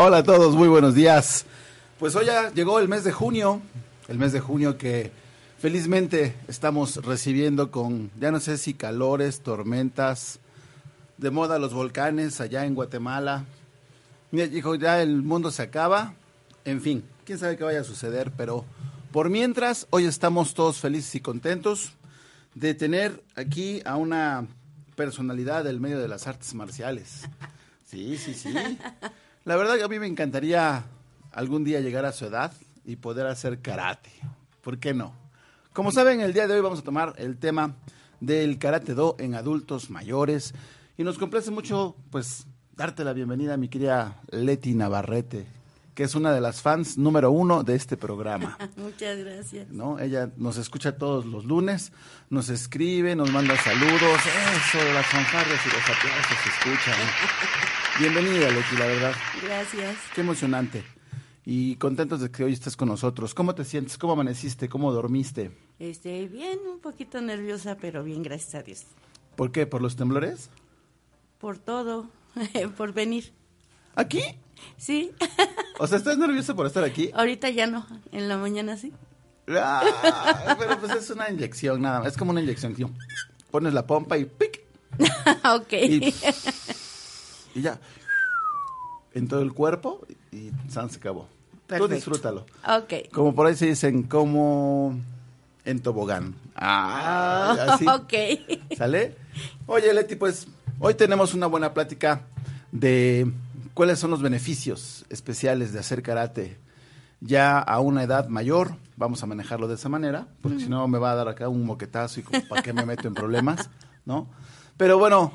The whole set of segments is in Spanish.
Hola a todos, muy buenos días. Pues hoy ya llegó el mes de junio, el mes de junio que felizmente estamos recibiendo con, ya no sé si calores, tormentas, de moda los volcanes allá en Guatemala. Dijo, ya el mundo se acaba, en fin, quién sabe qué vaya a suceder, pero por mientras, hoy estamos todos felices y contentos de tener aquí a una personalidad del medio de las artes marciales. Sí, sí, sí. La verdad que a mí me encantaría algún día llegar a su edad y poder hacer karate. ¿Por qué no? Como saben, el día de hoy vamos a tomar el tema del karate do en adultos mayores y nos complace mucho pues darte la bienvenida mi querida Leti Navarrete, que es una de las fans número uno de este programa. Muchas gracias. ¿no? Ella nos escucha todos los lunes, nos escribe, nos manda saludos, eso, las fanfarrias y los aplausos se escuchan. Bienvenida, Leti, la verdad. Gracias. Qué emocionante. Y contentos de que hoy estés con nosotros. ¿Cómo te sientes? ¿Cómo amaneciste? ¿Cómo dormiste? Este, bien, un poquito nerviosa, pero bien, gracias a Dios. ¿Por qué? ¿Por los temblores? Por todo, por venir. ¿Aquí? Sí, O sea, ¿estás nervioso por estar aquí? ahorita ya no, en la mañana sí. Ah, pero pues es una inyección nada más. Es como una inyección, tío. Pones la pompa y ¡pic! ok. Y, y ya. En todo el cuerpo y San se acabó. Tú disfrútalo. ok. Como por ahí se dicen, como en tobogán. Ah, así. ok. ¿Sale? Oye, Leti, pues hoy tenemos una buena plática de cuáles son los beneficios especiales de hacer karate ya a una edad mayor. Vamos a manejarlo de esa manera, porque si no me va a dar acá un moquetazo y como, para qué me meto en problemas, ¿no? Pero bueno,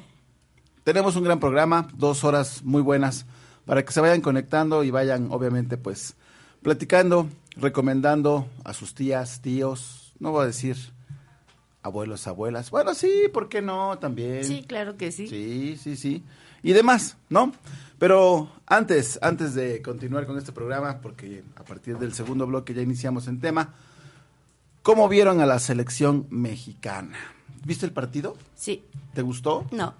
tenemos un gran programa, dos horas muy buenas para que se vayan conectando y vayan, obviamente, pues platicando, recomendando a sus tías, tíos, no voy a decir abuelos, abuelas. Bueno, sí, ¿por qué no? También. Sí, claro que sí. Sí, sí, sí. Y demás, ¿no? Pero antes, antes de continuar con este programa, porque a partir del segundo bloque ya iniciamos en tema, ¿cómo vieron a la selección mexicana? ¿Viste el partido? Sí, ¿Te gustó? no.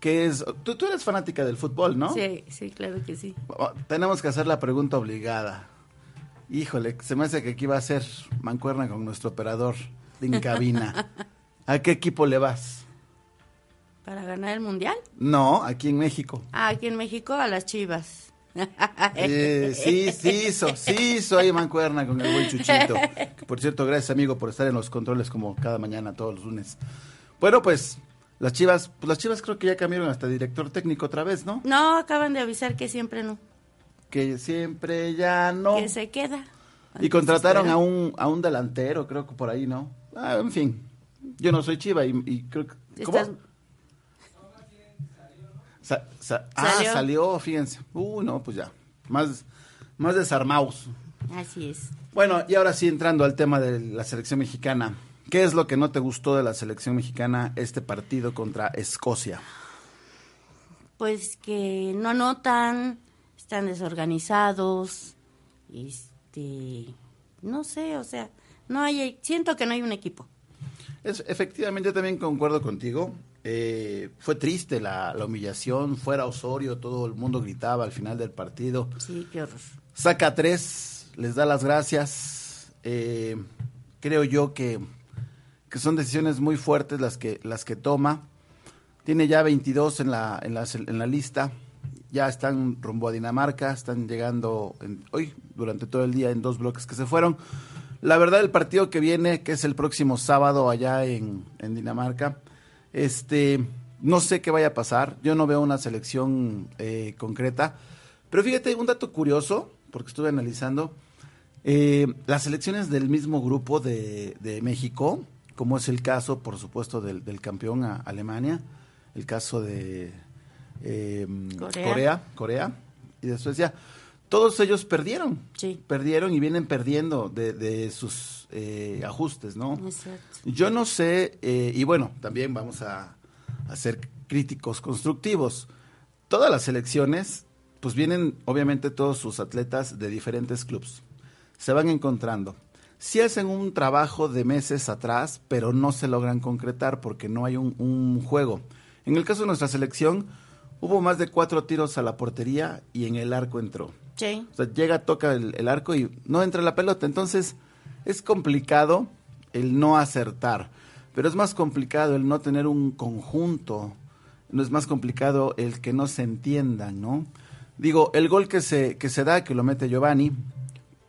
¿Qué es? Tú, tú eres fanática del fútbol, ¿no? Sí, sí, claro que sí. Oh, Tenemos que hacer la pregunta obligada. Híjole, se me hace que aquí va a ser mancuerna con nuestro operador en cabina. ¿A qué equipo le vas? ¿Para ganar el mundial? No, aquí en México. Ah, aquí en México a las chivas. Eh, sí, sí hizo, sí hizo ahí mancuerna con el buen Chuchito. Por cierto, gracias amigo por estar en los controles como cada mañana, todos los lunes. Bueno, pues las chivas, pues las chivas creo que ya cambiaron hasta director técnico otra vez, ¿no? No, acaban de avisar que siempre no. Que siempre ya no. Que se queda. Y contrataron a un, a un delantero, creo que por ahí, ¿no? Ah, en fin, yo no soy chiva y, y creo que... ¿Cómo? Estás- Sa- sa- ah, Salió. fíjense. Uh, no, pues ya. Más, más desarmados. Así es. Bueno, y ahora sí entrando al tema de la selección mexicana. ¿Qué es lo que no te gustó de la selección mexicana este partido contra Escocia? Pues que no anotan, están desorganizados, este, no sé, o sea, no hay, siento que no hay un equipo. Es, efectivamente, también concuerdo contigo. Eh, fue triste la, la humillación, fuera Osorio, todo el mundo gritaba al final del partido. Sí, qué horror. Saca tres, les da las gracias. Eh, creo yo que, que son decisiones muy fuertes las que, las que toma. Tiene ya 22 en la, en la, en la lista. Ya están rumbo a Dinamarca, están llegando en- hoy durante todo el día en dos bloques que se fueron. La verdad, el partido que viene, que es el próximo sábado allá en, en Dinamarca, este, no sé qué vaya a pasar, yo no veo una selección eh, concreta, pero fíjate, un dato curioso, porque estuve analizando, eh, las selecciones del mismo grupo de, de, México, como es el caso, por supuesto, del, del campeón a Alemania, el caso de eh, Corea. Corea, Corea y de Suecia, todos ellos perdieron, Sí. perdieron y vienen perdiendo de, de sus eh, ajustes, ¿no? Yo no sé, eh, y bueno, también vamos a, a ser críticos constructivos. Todas las selecciones, pues vienen obviamente todos sus atletas de diferentes clubes. Se van encontrando. Sí hacen un trabajo de meses atrás, pero no se logran concretar porque no hay un, un juego. En el caso de nuestra selección, hubo más de cuatro tiros a la portería y en el arco entró. O sea, llega, toca el, arco y no entra la pelota. Entonces, es complicado el no acertar. Pero es más complicado el no tener un conjunto. No es más complicado el que no se entiendan, ¿no? Digo, el gol que se, que se da, que lo mete Giovanni,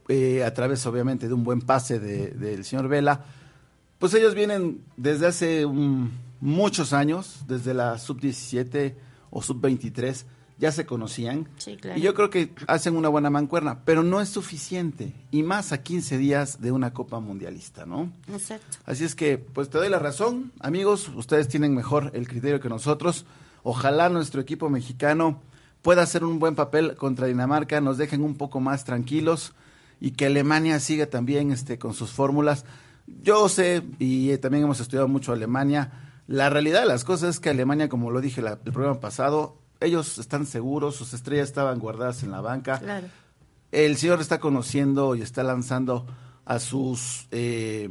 eh, a través obviamente de un buen pase de- del señor Vela, pues ellos vienen desde hace muchos años, desde la sub-17 o sub-23, ya se conocían. Sí, claro. Y yo creo que hacen una buena mancuerna, pero no es suficiente. Y más a 15 días de una Copa Mundialista, ¿no? Exacto. Así es que, pues te doy la razón, amigos, ustedes tienen mejor el criterio que nosotros. Ojalá nuestro equipo mexicano pueda hacer un buen papel contra Dinamarca, nos dejen un poco más tranquilos y que Alemania siga también este, con sus fórmulas. Yo sé, y eh, también hemos estudiado mucho Alemania, la realidad de las cosas es que Alemania, como lo dije la- el programa pasado, ellos están seguros, sus estrellas estaban guardadas en la banca Claro. el señor está conociendo y está lanzando a sus eh,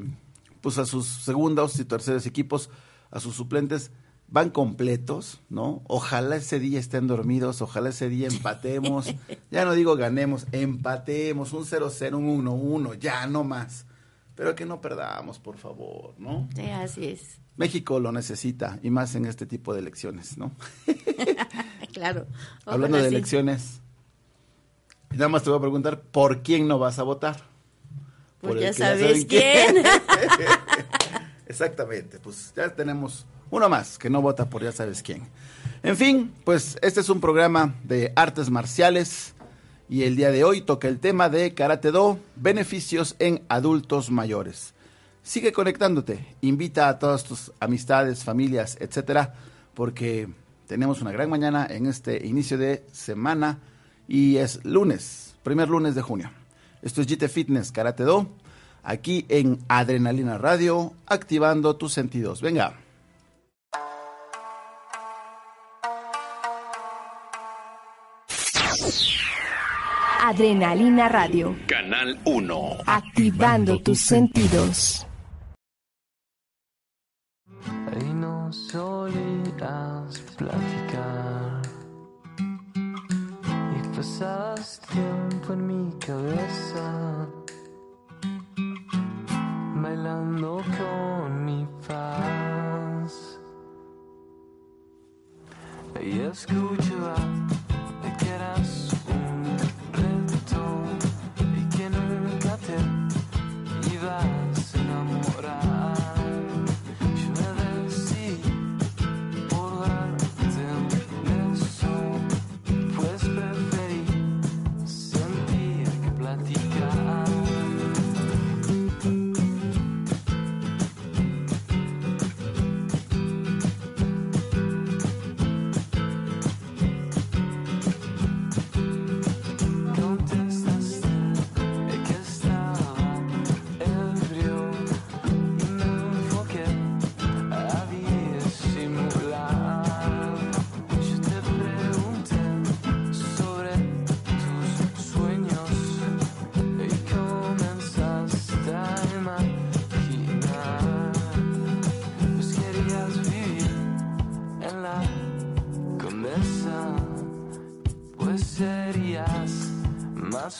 pues a sus segundos y terceros equipos, a sus suplentes, van completos, ¿no? Ojalá ese día estén dormidos, ojalá ese día empatemos, ya no digo ganemos, empatemos, un 0-0, un 1-1, ya no más. Pero que no perdamos, por favor, ¿no? Sí, así es. México lo necesita, y más en este tipo de elecciones, ¿no? Claro. Hablando de sí. elecciones, nada más te voy a preguntar, ¿por quién no vas a votar? Pues Por ya sabes quién. Exactamente, pues ya tenemos uno más que no vota por ya sabes quién. En fin, pues este es un programa de artes marciales y el día de hoy toca el tema de Karate Do, beneficios en adultos mayores. Sigue conectándote, invita a todas tus amistades, familias, etcétera, porque tenemos una gran mañana en este inicio de semana y es lunes, primer lunes de junio. Esto es GT Fitness Karate Do, aquí en Adrenalina Radio, activando tus sentidos. Venga. Adrenalina Radio. Canal 1. Activando tus sentidos. y no solías platicar. Y pasabas tiempo en mi cabeza bailando con mi paz. Y escuchaba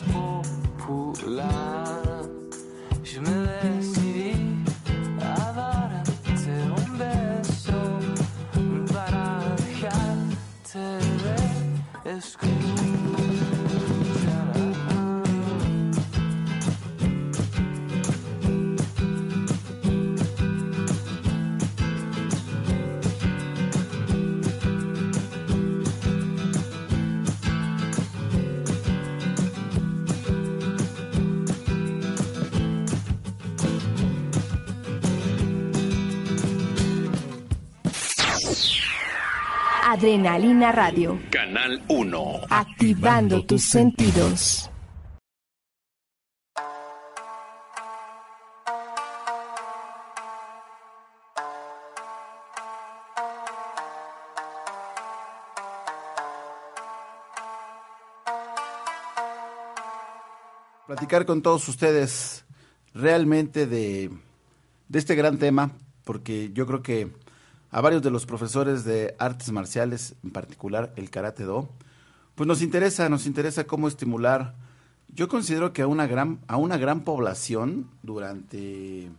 más popular. Adrenalina Radio. Canal 1. Activando tus sentidos. platicar con todos ustedes realmente de, de este gran tema, porque yo creo que a varios de los profesores de artes marciales, en particular el karate do, pues nos interesa, nos interesa cómo estimular. Yo considero que a una gran, a una gran población durante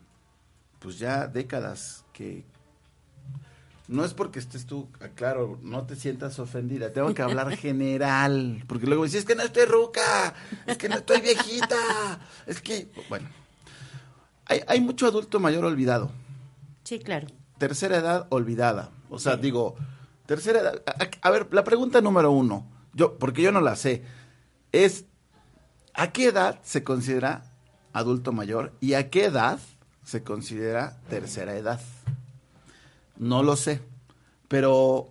pues ya décadas que no es porque estés tú, ah, claro, no te sientas ofendida, tengo que hablar general, porque luego dices, es que no estoy ruca, es que no estoy viejita, es que, bueno, hay, hay mucho adulto mayor olvidado, Sí, claro. Tercera edad olvidada, o sea, digo, tercera edad, a, a- a ver, la pregunta número uno, yo, porque yo no la sé, es, ¿a qué edad se considera adulto mayor y a qué edad se considera tercera edad? No lo sé. Pero,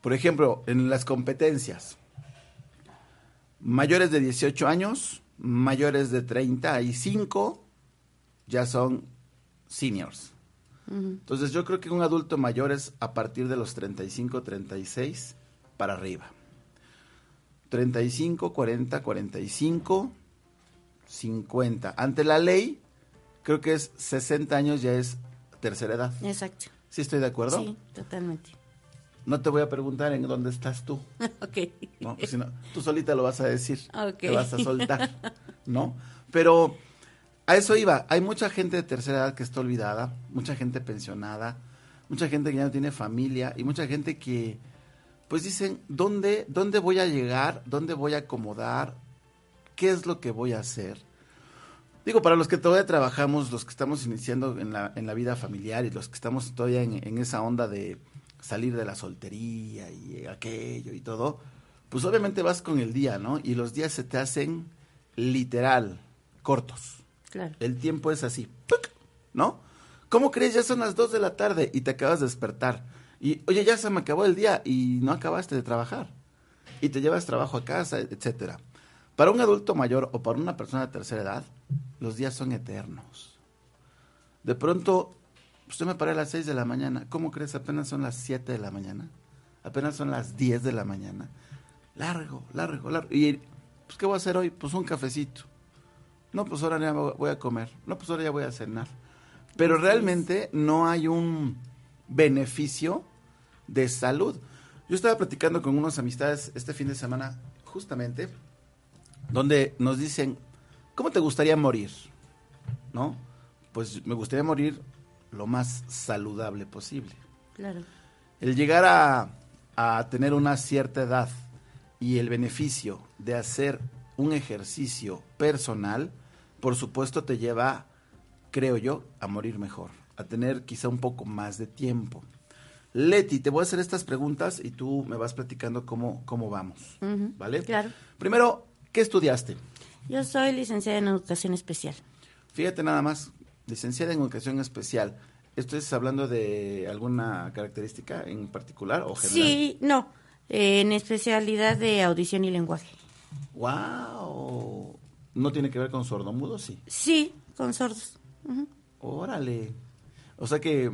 por ejemplo, en las competencias, mayores de 18 años, mayores de 35, ya son seniors. Entonces yo creo que un adulto mayor es a partir de los 35, 36 para arriba. 35, 40, 45, 50. Ante la ley, creo que es 60 años ya es tercera edad. Exacto. ¿Sí estoy de acuerdo? Sí, totalmente. No te voy a preguntar en dónde estás tú, ok. ¿no? Pues si no, tú solita lo vas a decir, Ok. te vas a soltar, ¿no? Pero a eso iba, hay mucha gente de tercera edad que está olvidada, mucha gente pensionada, mucha gente que ya no tiene familia y mucha gente que pues dicen, ¿dónde, dónde voy a llegar? ¿Dónde voy a acomodar? ¿Qué es lo que voy a hacer? Digo, para los que todavía trabajamos, los que estamos iniciando en la, en la vida familiar y los que estamos todavía en, en esa onda de salir de la soltería y aquello y todo, pues obviamente vas con el día, ¿no? Y los días se te hacen literal cortos. El tiempo es así. ¿no? ¿Cómo crees? Ya son las 2 de la tarde y te acabas de despertar. Y, oye, ya se me acabó el día y no acabaste de trabajar. Y te llevas trabajo a casa, etcétera. Para un adulto mayor o para una persona de tercera edad, los días son eternos. De pronto, usted me paré a las 6 de la mañana. ¿Cómo crees? Apenas son las 7 de la mañana. Apenas son las 10 de la mañana. Largo, largo, largo. Y, pues, ¿qué voy a hacer hoy? Pues un cafecito. No, pues ahora ya voy a comer. No, pues ahora ya voy a cenar. Pero realmente no hay un beneficio de salud. Yo estaba platicando con unas amistades este fin de semana, justamente, donde nos dicen, ¿cómo te gustaría morir? ¿No? Pues me gustaría morir lo más saludable posible. Claro. El llegar a, a tener una cierta edad y el beneficio de hacer un ejercicio personal, por supuesto te lleva, creo yo, a morir mejor, a tener quizá un poco más de tiempo. Leti, te voy a hacer estas preguntas y tú me vas platicando cómo, cómo vamos, ¿vale? claro. Primero, ¿qué estudiaste? Yo soy licenciada en educación especial. Fíjate nada más, licenciada en educación especial. ¿Esto es hablando de alguna característica en particular o general? Sí, no, eh, en especialidad de audición y lenguaje. ¡Wow! ¿No tiene que ver con sordomudo? Sí. Sí, con sordos. Órale. O sea que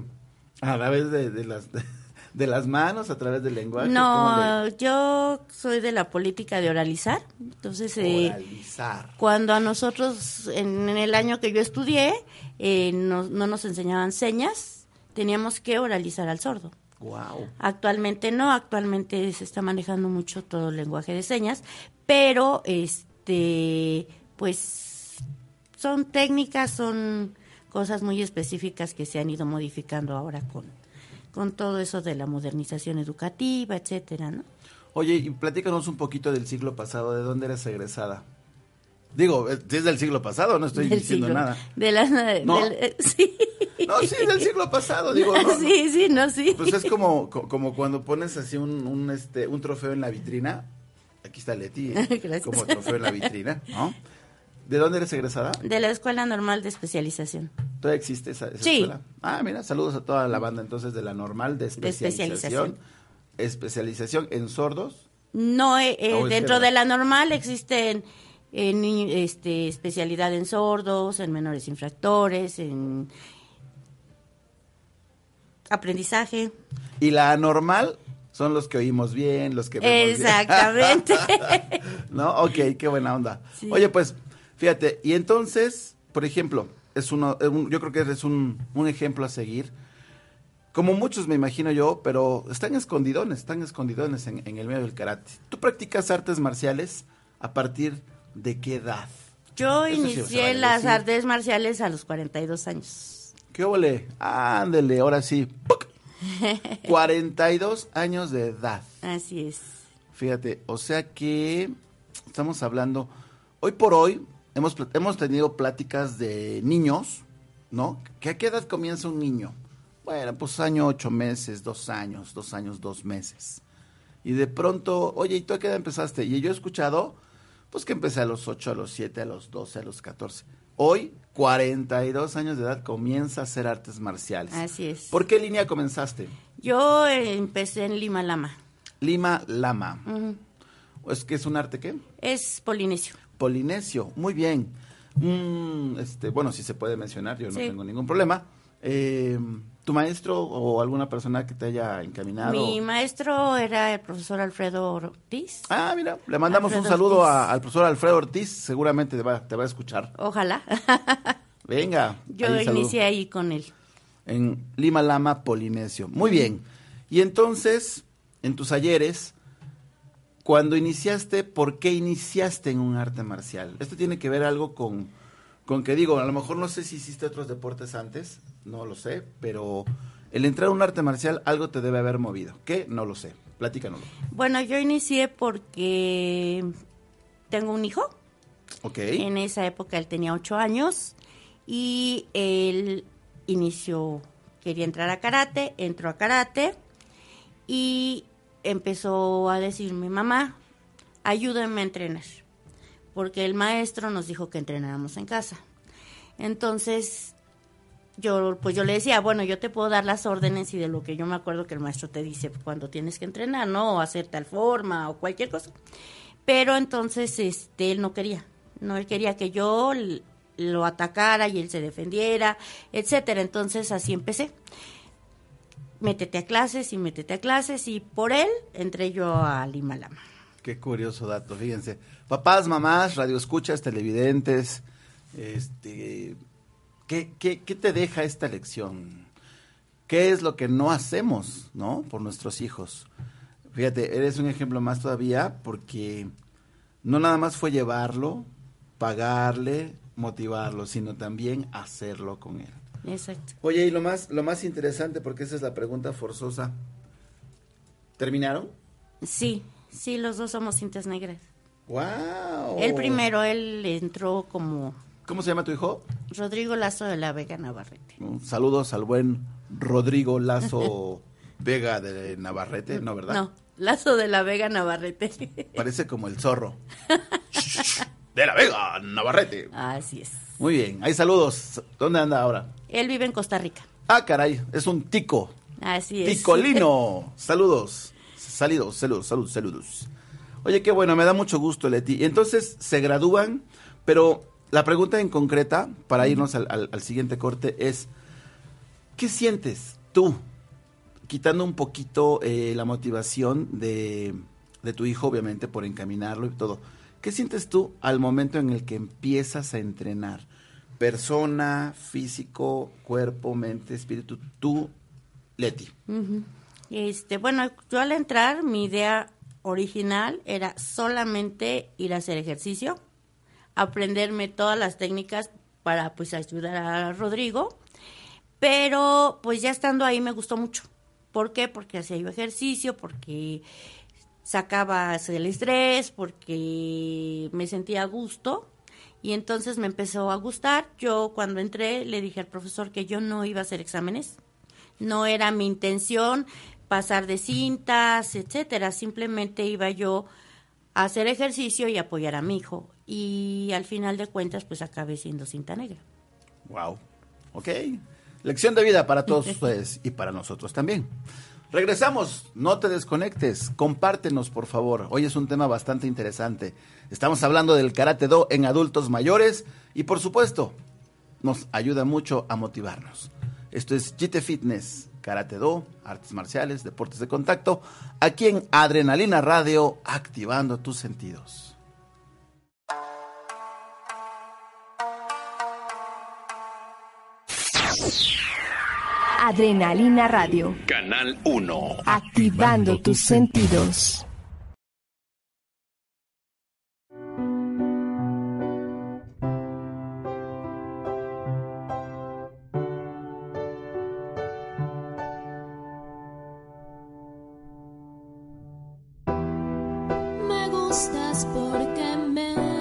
a través de, de las de las manos, a través del lenguaje. ¿cómo No, le- yo soy de la política de oralizar. Entonces, eh, Oralizar. cuando a nosotros, en, en el año que yo estudié, eh, no, no nos enseñaban señas, teníamos que oralizar al sordo. Wow. Actualmente no, actualmente se está manejando mucho todo el lenguaje de señas, pero este, pues son técnicas, son cosas muy específicas que se han ido modificando ahora con, con todo eso de la modernización educativa, etcétera, ¿no? Oye, y platícanos un poquito del siglo pasado, ¿de dónde eres egresada? Digo, eh, si es del siglo pasado, no estoy Del diciendo siglo- nada. De la, ¿No? del- eh, sí. No, sí, del siglo pasado, digo, no, no. sí, sí, no, sí. Pues es como, co- como cuando pones así un, un, este, un trofeo en la vitrina. Aquí está Leti, ¿eh? Gracias. como trofeo en la vitrina, ¿no? ¿De dónde eres egresada? De la Escuela Normal de Especialización. ¿Todavía existe esa, esa Sí. escuela? Ah, mira, saludos a toda la banda entonces de la normal de especialización. especialización. especialización en sordos. No, eh, eh, es dentro de la normal existen este, especialidad en sordos, en menores infractores, en aprendizaje. Y la anormal son los que oímos bien, los que vemos bien. Exactamente. ¿No? Ok, qué buena onda. Sí. Oye, pues, fíjate, y entonces, por ejemplo, es uno, es un- yo creo que eres un, un ejemplo a seguir. Como muchos me imagino yo, pero están escondidones, están escondidones en, en el medio del karate. ¿Tú practicas artes marciales a partir de qué edad? Yo Eso inicié las decir. artes marciales a los 42 años. ¿Qué ole? Ándele, ahora sí. ¡Puc! 42 años de edad. Así es. Fíjate, o sea que estamos hablando, hoy por hoy hemos, hemos tenido pláticas de niños, ¿no? ¿Que ¿A qué edad comienza un niño? Bueno, pues año ocho meses, dos años, dos años, dos meses. Y de pronto, oye, ¿y tú a qué edad empezaste? Y yo he escuchado, pues que empecé a los ocho, a los siete, a los doce, a los catorce. Hoy, 42 años de edad, comienza a hacer artes marciales. Así es. ¿Por qué línea comenzaste? Yo eh, empecé en Lima Lama. Lima Lama. Ujú. ¿Es que es un arte qué? Es polinesio. Polinesio, muy bien. Mm, este, bueno, si se puede mencionar, yo no Sí. tengo ningún problema. Eh, ¿Tu maestro o alguna persona que te haya encaminado? Mi maestro era el profesor Alfredo Ortiz. Ah, mira, le mandamos un saludo a- al profesor Alfredo Ortiz, seguramente te va, te va a escuchar. Ojalá. Venga. Yo ahí saludo. inicié ahí con él. En Lima Lama, Polinesio. Muy bien. Y entonces, en tus ayeres, cuando iniciaste, ¿por qué iniciaste en un arte marcial? Esto tiene que ver algo con, con que digo, a lo mejor no sé si hiciste otros deportes antes, no lo sé, pero el entrar a un arte marcial algo te debe haber movido. ¿Qué? No lo sé. Platícanoslo. Bueno, yo inicié porque tengo un hijo. Ok. En esa época él tenía ocho años y él inició, quería entrar a karate, entró a karate y empezó a decirme, mamá, ayúdame a entrenar, porque el maestro nos dijo que entrenáramos en casa. Entonces, yo pues yo le decía, bueno, yo te puedo dar las órdenes y de lo que yo me acuerdo que el maestro te dice cuando tienes que entrenar, ¿no? O hacer tal forma o cualquier cosa. Pero entonces este él no quería. No él quería que yo lo atacara y él se defendiera, etcétera. Entonces así empecé. Métete a clases y métete a clases y por él entré yo a Lima Lama. Qué curioso dato, fíjense. Papás, mamás, radioescuchas, televidentes, este, ¿qué, qué, qué te deja esta lección? ¿Qué es lo que no hacemos, no? Por nuestros hijos. Fíjate, eres un ejemplo más todavía porque no nada más fue llevarlo, pagarle, motivarlo, sino también hacerlo con él. Exacto. Oye, y lo más, lo más interesante, porque esa es la pregunta forzosa. ¿Terminaron? Sí, sí, los dos somos cintas negras. ¡Wow! El primero, él entró como ¿Cómo se llama tu hijo? Rodrigo Lazo de la Vega Navarrete. Saludos al buen Rodrigo Lazo Vega de Navarrete, ¿no, verdad? No, Lazo de la Vega Navarrete. Parece como el zorro. de la Vega, Navarrete. Así es. Muy bien, hay saludos. ¿Dónde anda ahora? Él vive en Costa Rica. Ah, caray, es un tico. Así es. Ticolino. Saludos. Saludos, saludos, saludos, saludos. Oye, qué bueno, me da mucho gusto, Leti. Entonces se gradúan, pero la pregunta en concreta, para irnos al, al- al siguiente corte, es, ¿qué sientes tú? Quitando un poquito eh, la motivación de, de tu hijo, obviamente, por encaminarlo y todo. ¿Qué sientes tú al momento en el que empiezas a entrenar? Persona, físico, cuerpo, mente, espíritu, tú, Leti. Este, bueno, yo al entrar, mi idea original era solamente ir a hacer ejercicio, aprenderme todas las técnicas para pues ayudar a Rodrigo, pero pues ya estando ahí me gustó mucho. ¿Por qué? Porque hacía yo ejercicio, porque sacaba el estrés, porque me sentía a gusto y entonces me empezó a gustar. Yo cuando entré le dije al profesor que yo no iba a hacer exámenes. No era mi intención pasar de cintas, etcétera. Simplemente iba yo a hacer ejercicio y apoyar a mi hijo. Y al final de cuentas, pues acabé siendo cinta negra. Wow. Ok. Lección de vida para todos ustedes y para nosotros también. Regresamos, no te desconectes, compártenos por favor. Hoy es un tema bastante interesante. Estamos hablando del karate do en adultos mayores y por supuesto nos ayuda mucho a motivarnos. Esto es Jite Fitness, karate do, artes marciales, deportes de contacto, aquí en Adrenalina Radio, activando tus sentidos. Adrenalina Radio. Canal 1. Activando tus sentidos. Estás porque me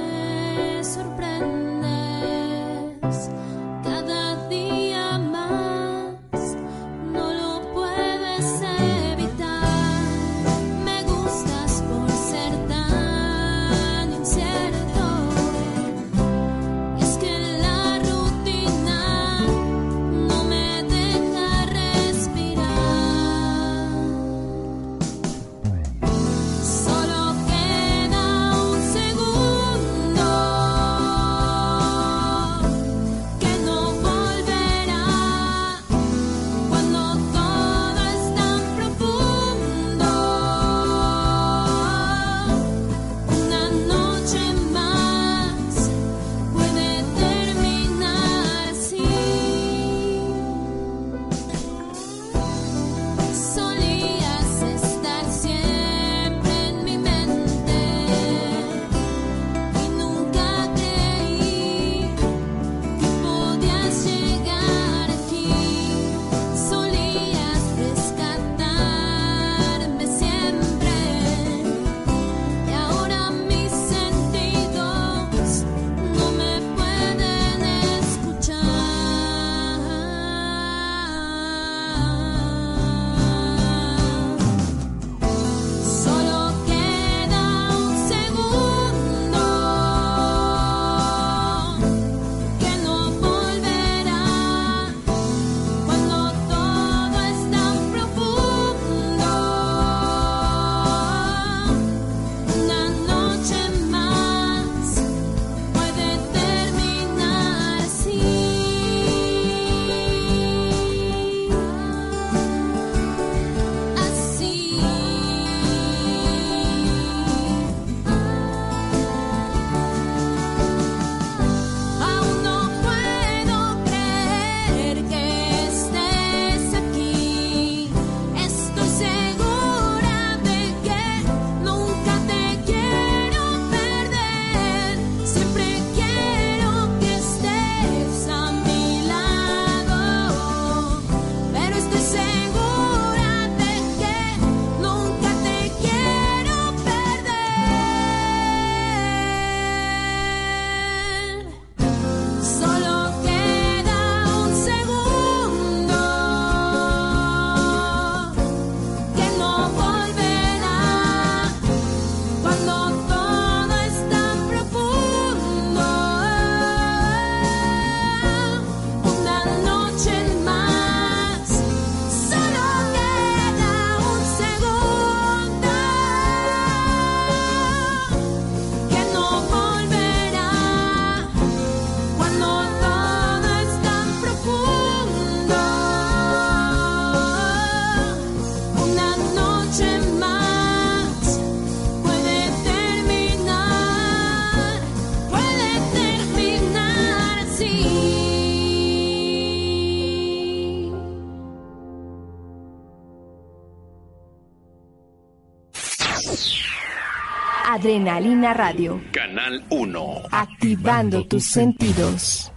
Adrenalina Radio. Canal 1. Activando tus sentidos.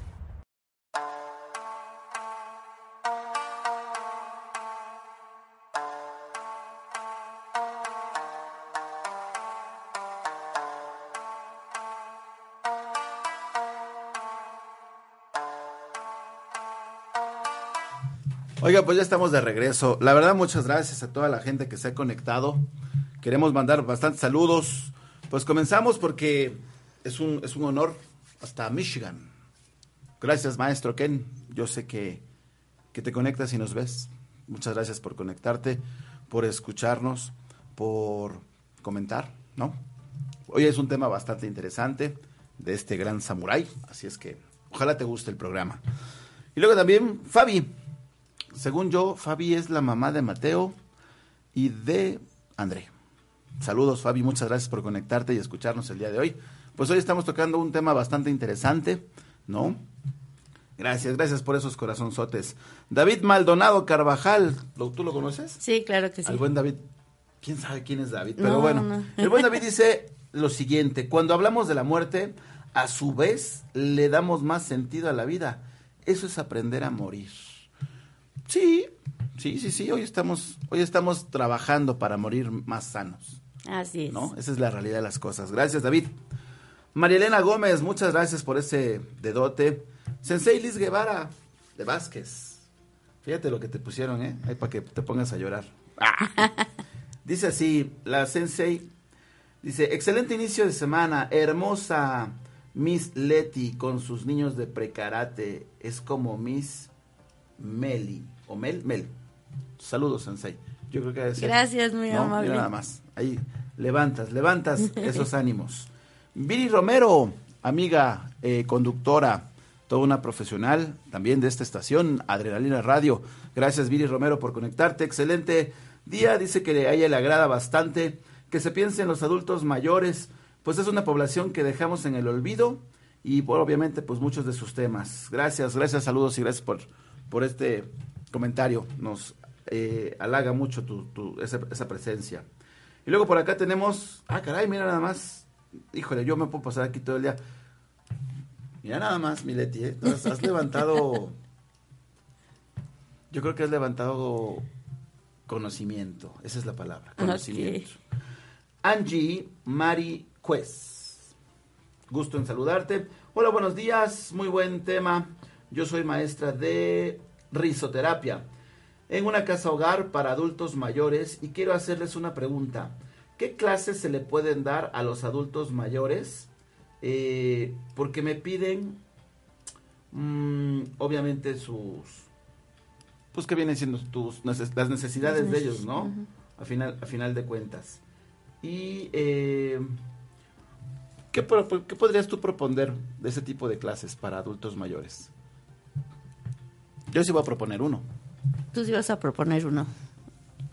Oiga, pues ya estamos de regreso. La verdad, muchas gracias a toda la gente que se ha conectado. Queremos mandar bastantes saludos pues comenzamos porque es un, es un honor hasta Michigan. Gracias, maestro Ken. Yo sé que, que te conectas y nos ves. Muchas gracias por conectarte, por escucharnos, por comentar, ¿no? Hoy es un tema bastante interesante de este gran samurái, así es que ojalá te guste el programa. Y luego también Fabi. Según yo, Fabi es la mamá de Mateo y de André. Saludos Fabi, muchas gracias por conectarte y escucharnos el día de hoy. Pues hoy estamos tocando un tema bastante interesante, ¿no? Gracias, gracias por esos corazonzotes. David Maldonado Carvajal, ¿lo- ¿tú lo conoces? Sí, claro que sí. Al buen David. ¿Quién sabe quién es David? Pero No, bueno, no. el buen David dice lo siguiente, cuando hablamos de la muerte, a su vez le damos más sentido a la vida. Eso es aprender a morir. Sí, sí, sí, sí, hoy estamos, hoy estamos trabajando para morir más sanos. Así es. ¿no? Esa es la realidad de las cosas. Gracias, David. María Elena Gómez, muchas gracias por ese dedote. Sensei Liz Guevara, de Vázquez. Fíjate lo que te pusieron, ¿eh? Ahí para que te pongas a llorar. Ah. Dice así, la Sensei, dice, excelente inicio de semana, hermosa Miss Leti con sus niños de precarate, es como Miss Meli, o Mel, Mel. Saludos, Sensei. Yo creo que debe ser. Gracias, muy No, amable. mira nada más. Ahí levantas, levantas esos ánimos. Viri Romero, amiga eh, conductora, toda una profesional también de esta estación, Adrenalina Radio. Gracias, Viri Romero, por conectarte. Excelente día. Dice que a ella le agrada bastante que se piense en los adultos mayores, pues es una población que dejamos en el olvido y obviamente pues muchos de sus temas. Gracias, gracias, saludos y gracias por, por este comentario. Nos eh, halaga mucho tu, tu- esa, esa presencia. Y luego por acá tenemos, ah caray, mira nada más. Híjole, yo me puedo pasar aquí todo el día. Mira nada más, Mileti, ¿eh? has, has levantado, yo creo que has levantado conocimiento, esa es la palabra, conocimiento. Angie Mari Quest. Gusto en saludarte. Hola, buenos días. Muy buen tema. Yo soy maestra de risoterapia en una casa hogar para adultos mayores y quiero hacerles una pregunta. ¿Qué clases se le pueden dar a los adultos mayores? Eh, porque me piden, mm, obviamente, sus... Pues que vienen siendo tus, neces- las necesidades de ellos, ¿no? a, final, a final de cuentas. Y eh, ¿qué, qué podrías tú proponer de ese tipo de clases para adultos mayores? Yo sí voy a proponer uno. Tú sí vas a proponer uno.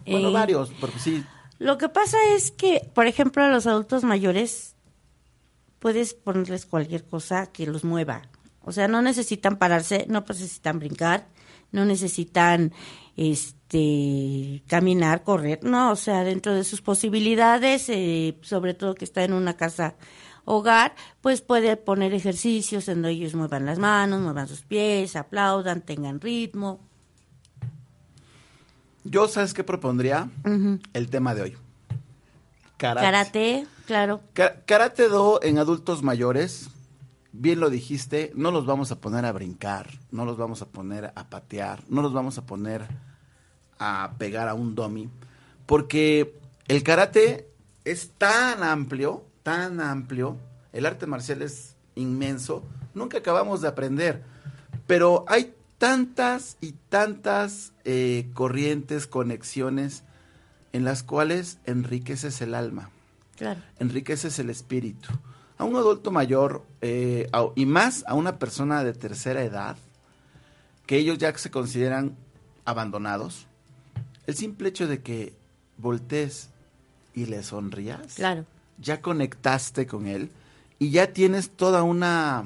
Bueno, Eh, varios, porque sí. Lo que pasa es que, por ejemplo, a los adultos mayores puedes ponerles cualquier cosa que los mueva. O sea, no necesitan pararse, no necesitan brincar, no necesitan este caminar, correr, no, o sea, dentro de sus posibilidades, eh, sobre todo que está en una casa hogar, pues puede poner ejercicios en donde ellos muevan las manos, muevan sus pies, aplaudan, tengan ritmo. Yo, ¿sabes qué propondría? El tema de hoy. Karate. Karate, claro. Ka- Karate Do en adultos mayores, bien lo dijiste, no los vamos a poner a brincar, no los vamos a poner a patear, no los vamos a poner a pegar a un dummy, porque el karate es tan amplio, tan amplio, el arte marcial es inmenso, nunca acabamos de aprender, pero hay tantas y tantas eh, corrientes, conexiones en las cuales enriqueces el alma Claro. enriqueces el espíritu. A un adulto mayor eh, a- y más a una persona de tercera edad, que ellos ya se consideran abandonados, el simple hecho de que voltees y le sonrías, Claro. ya conectaste con él y ya tienes toda una,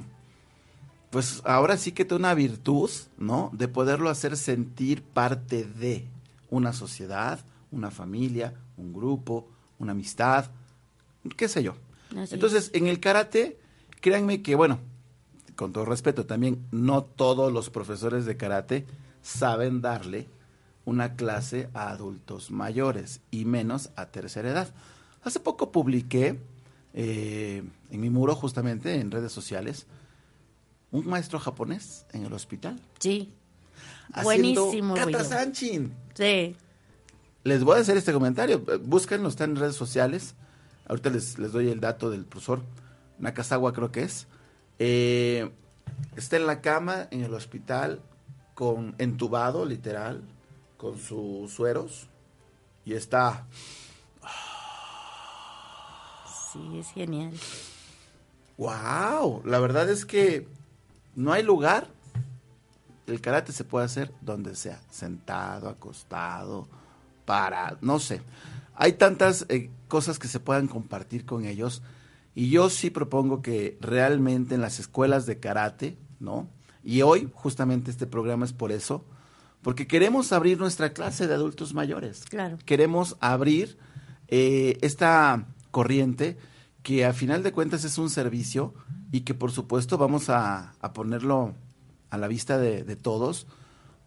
pues ahora sí que toda una virtud, ¿no? De poderlo hacer sentir parte de una sociedad, una familia, un grupo, una amistad, qué sé yo. Así Entonces, en el karate, créanme que, bueno, con todo respeto también, no todos los profesores de karate saben darle una clase a adultos mayores y menos a tercera edad. Hace poco publiqué eh, en mi muro, justamente en redes sociales, un maestro japonés en el hospital. Sí. Buenísimo, kata Willow. sanchin. Sí. Les voy a hacer este comentario. Búsquenlo, está en redes sociales. Ahorita les, les doy el dato del profesor. Nakazawa creo que es. Eh, está en la cama, en el hospital, con entubado, literal, con sus sueros. y está Sí, es genial. Wow, la verdad es que no hay lugar. El karate se puede hacer donde sea, sentado, acostado, para, no sé. Hay tantas eh, cosas que se puedan compartir con ellos y yo sí propongo que realmente en las escuelas de karate, ¿no? Y hoy justamente este programa es por eso, porque queremos abrir nuestra clase de adultos mayores. Claro. Queremos abrir eh, esta corriente que a final de cuentas es un servicio y que por supuesto vamos a, a ponerlo a la vista de, de todos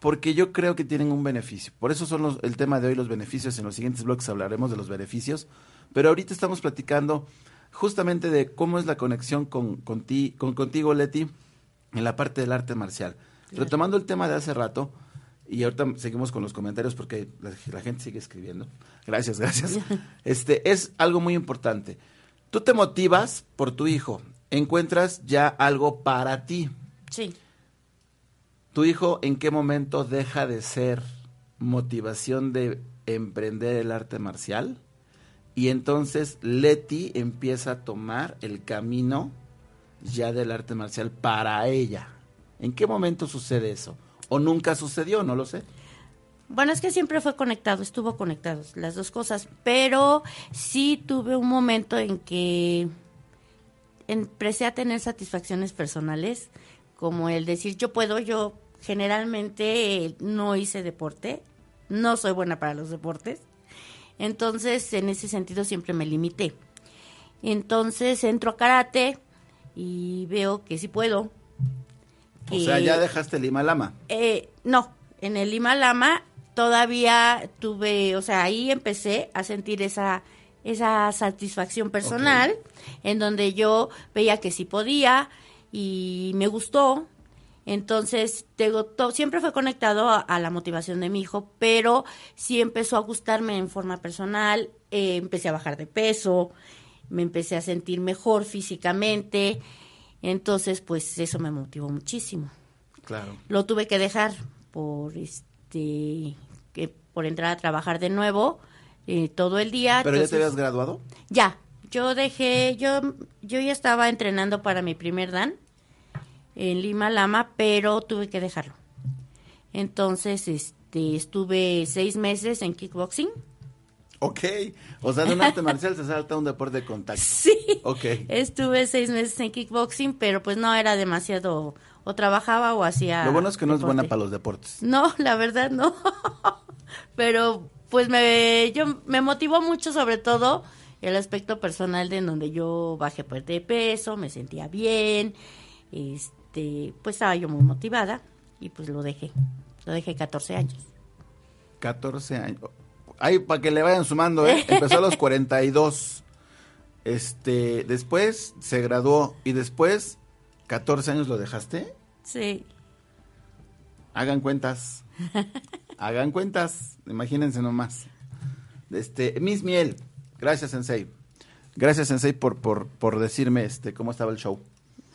porque yo creo que tienen un beneficio. Por eso son los- el tema de hoy los beneficios. En los siguientes bloques hablaremos de los beneficios. Pero ahorita estamos platicando justamente de cómo es la conexión con, con ti- con- contigo, Leti, en la parte del arte marcial. Retomando el tema de hace rato, y ahorita seguimos con los comentarios porque la, la gente sigue escribiendo. Gracias, gracias. Este es algo muy importante. Tú te motivas por tu hijo, encuentras ya algo para ti. Sí. ¿Tu hijo en qué momento deja de ser motivación de emprender el arte marcial? Y entonces Leti empieza a tomar el camino ya del arte marcial para ella. ¿En qué momento sucede eso? ¿O nunca sucedió? No lo sé. Bueno, es que siempre fue conectado, estuvo conectado, las dos cosas, pero sí tuve un momento en que empecé a tener satisfacciones personales, como el decir, yo puedo, yo generalmente eh, no hice deporte, no soy buena para los deportes, entonces en ese sentido siempre me limité. Entonces entro a karate y veo que sí puedo. O sea, ya dejaste el Lima Lama. eh, no, en el Lima Lama todavía tuve, o sea, ahí empecé a sentir esa esa satisfacción personal en donde yo veía que sí podía y me gustó. Entonces, tengo to- siempre fue conectado a, a la motivación de mi hijo, pero sí empezó a gustarme en forma personal, eh, empecé a bajar de peso, me empecé a sentir mejor físicamente, entonces pues eso me motivó muchísimo Claro. lo tuve que dejar por este que por entrar a trabajar de nuevo eh, todo el día ¿Pero ya te habías graduado? ya yo dejé yo yo ya estaba entrenando para mi primer dan en Lima Lama pero tuve que dejarlo entonces este estuve seis meses en kickboxing Ok. O sea, de un arte marcial se salta un deporte de contacto. sí Ok. estuve seis meses en kickboxing pero pues no era demasiado o trabajaba o hacía Lo bueno es que no es buena para los deportes. No, la verdad no. Pero pues me yo me motivó mucho sobre todo el aspecto personal de en donde yo bajé pues de peso, me sentía bien, este, pues estaba yo muy motivada y pues lo dejé. Lo dejé 14 años. 14 años. Ahí, para que le vayan sumando, ¿eh? Empezó a los 42. Este, después se graduó y después, 14 años lo dejaste. Sí. Hagan cuentas. Hagan cuentas. Imagínense nomás. Este, Miss Miel. Gracias, Sensei. Gracias, Sensei, por, por, por decirme este, cómo estaba el show.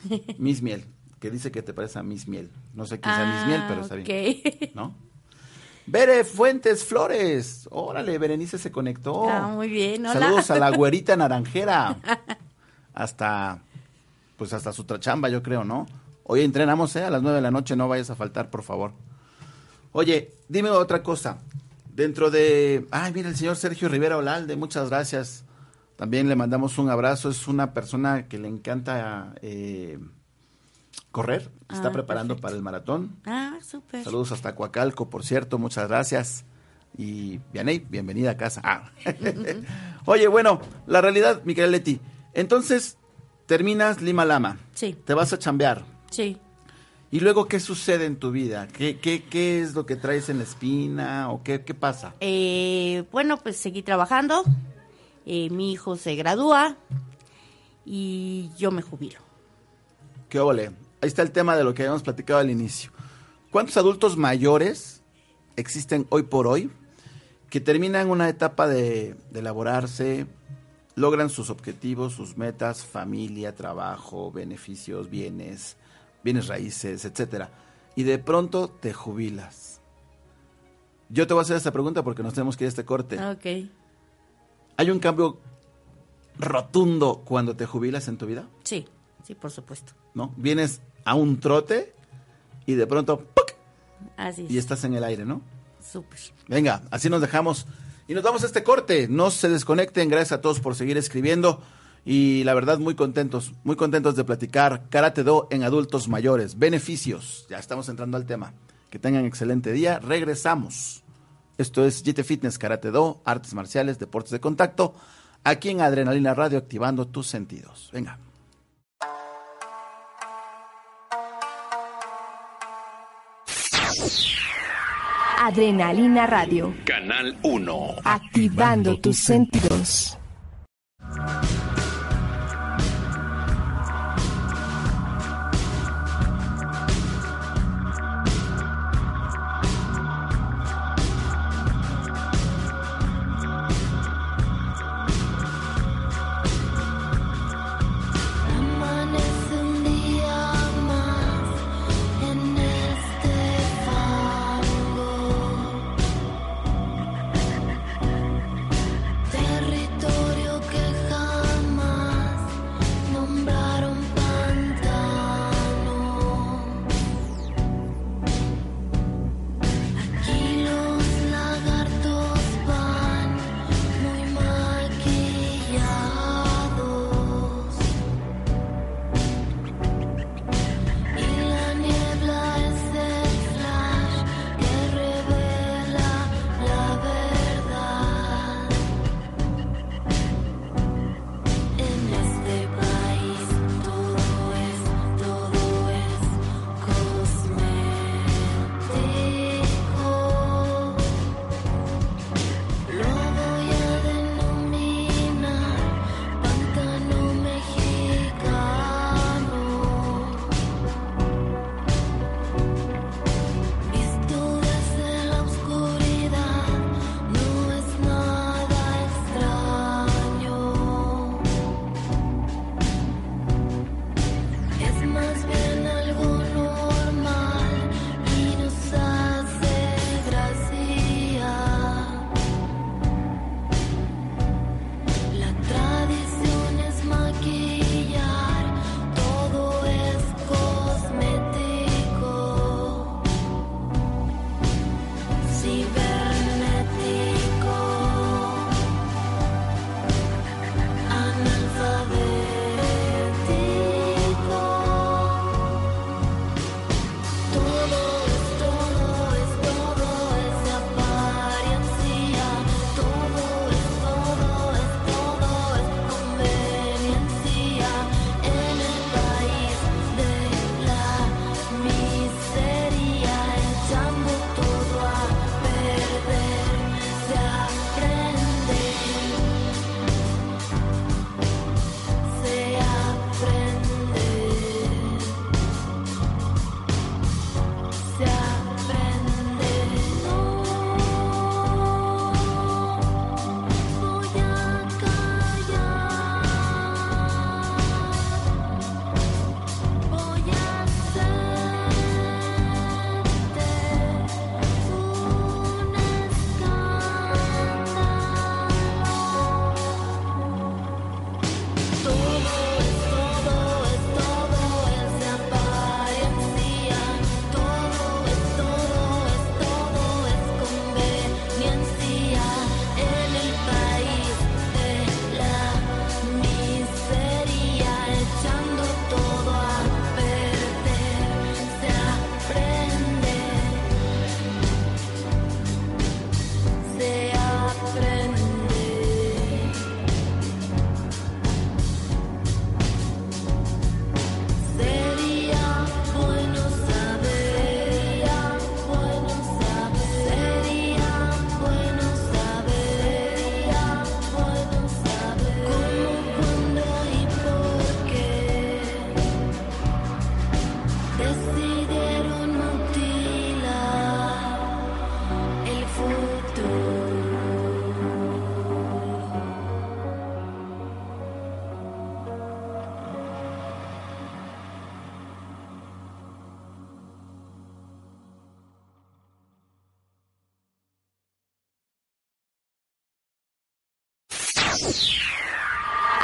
Miss Miel. Que dice que te parece a Miss Miel. No sé quién sea Miss Miel, pero está bien. bien. ¿No? Bere Fuentes Flores. Órale, Berenice se conectó. Ah, muy bien, hola. Saludos a la güerita naranjera. Hasta, pues hasta su trachamba, yo creo, ¿no? Hoy entrenamos, ¿eh? A las nueve de la noche, no vayas a faltar, por favor. Oye, dime otra cosa. Dentro de... Ay, mira, el señor Sergio Rivera Olalde, muchas gracias. También le mandamos un abrazo. Es una persona que le encanta eh, correr. Está Ah, preparando perfecto. para el maratón. Ah, súper. Saludos hasta Coacalco, por cierto, muchas gracias. Y Vianey, bienvenida a casa. Ah. Oye, bueno, la realidad, Miquel Leti. Entonces, terminas Lima Lama. Sí. Te vas a chambear. Sí. ¿Y luego qué sucede en tu vida? ¿Qué, qué, qué es lo que traes en la espina? ¿O qué, qué pasa? Eh, bueno, pues seguí trabajando. Eh, mi hijo se gradúa y yo me jubilo. ¿Qué ole? Ahí está el tema de lo que habíamos platicado al inicio. ¿Cuántos adultos mayores existen hoy por hoy que terminan una etapa de, de elaborarse, logran sus objetivos, sus metas, familia, trabajo, beneficios, bienes, bienes raíces, etcétera, y de pronto te jubilas? yo te voy a hacer esta pregunta porque nos tenemos que ir a este corte. Ok. ¿Hay un cambio rotundo cuando te jubilas en tu vida? Sí, sí, por supuesto. ¿No? Vienes a un trote y de pronto ¡puc! Así y es. estás en el aire, ¿no? Súper. Venga, así nos dejamos. Y nos vamos a este corte. No se desconecten. Gracias a todos por seguir escribiendo. Y la verdad, muy contentos, muy contentos de platicar Karate Do en adultos mayores. Beneficios. Ya estamos entrando al tema. Que tengan excelente día. Regresamos. Esto es GT Fitness Karate Do, artes marciales, deportes de contacto. Aquí en Adrenalina Radio, activando tus sentidos. Venga. Adrenalina Radio. Canal 1. Activando tus sentidos.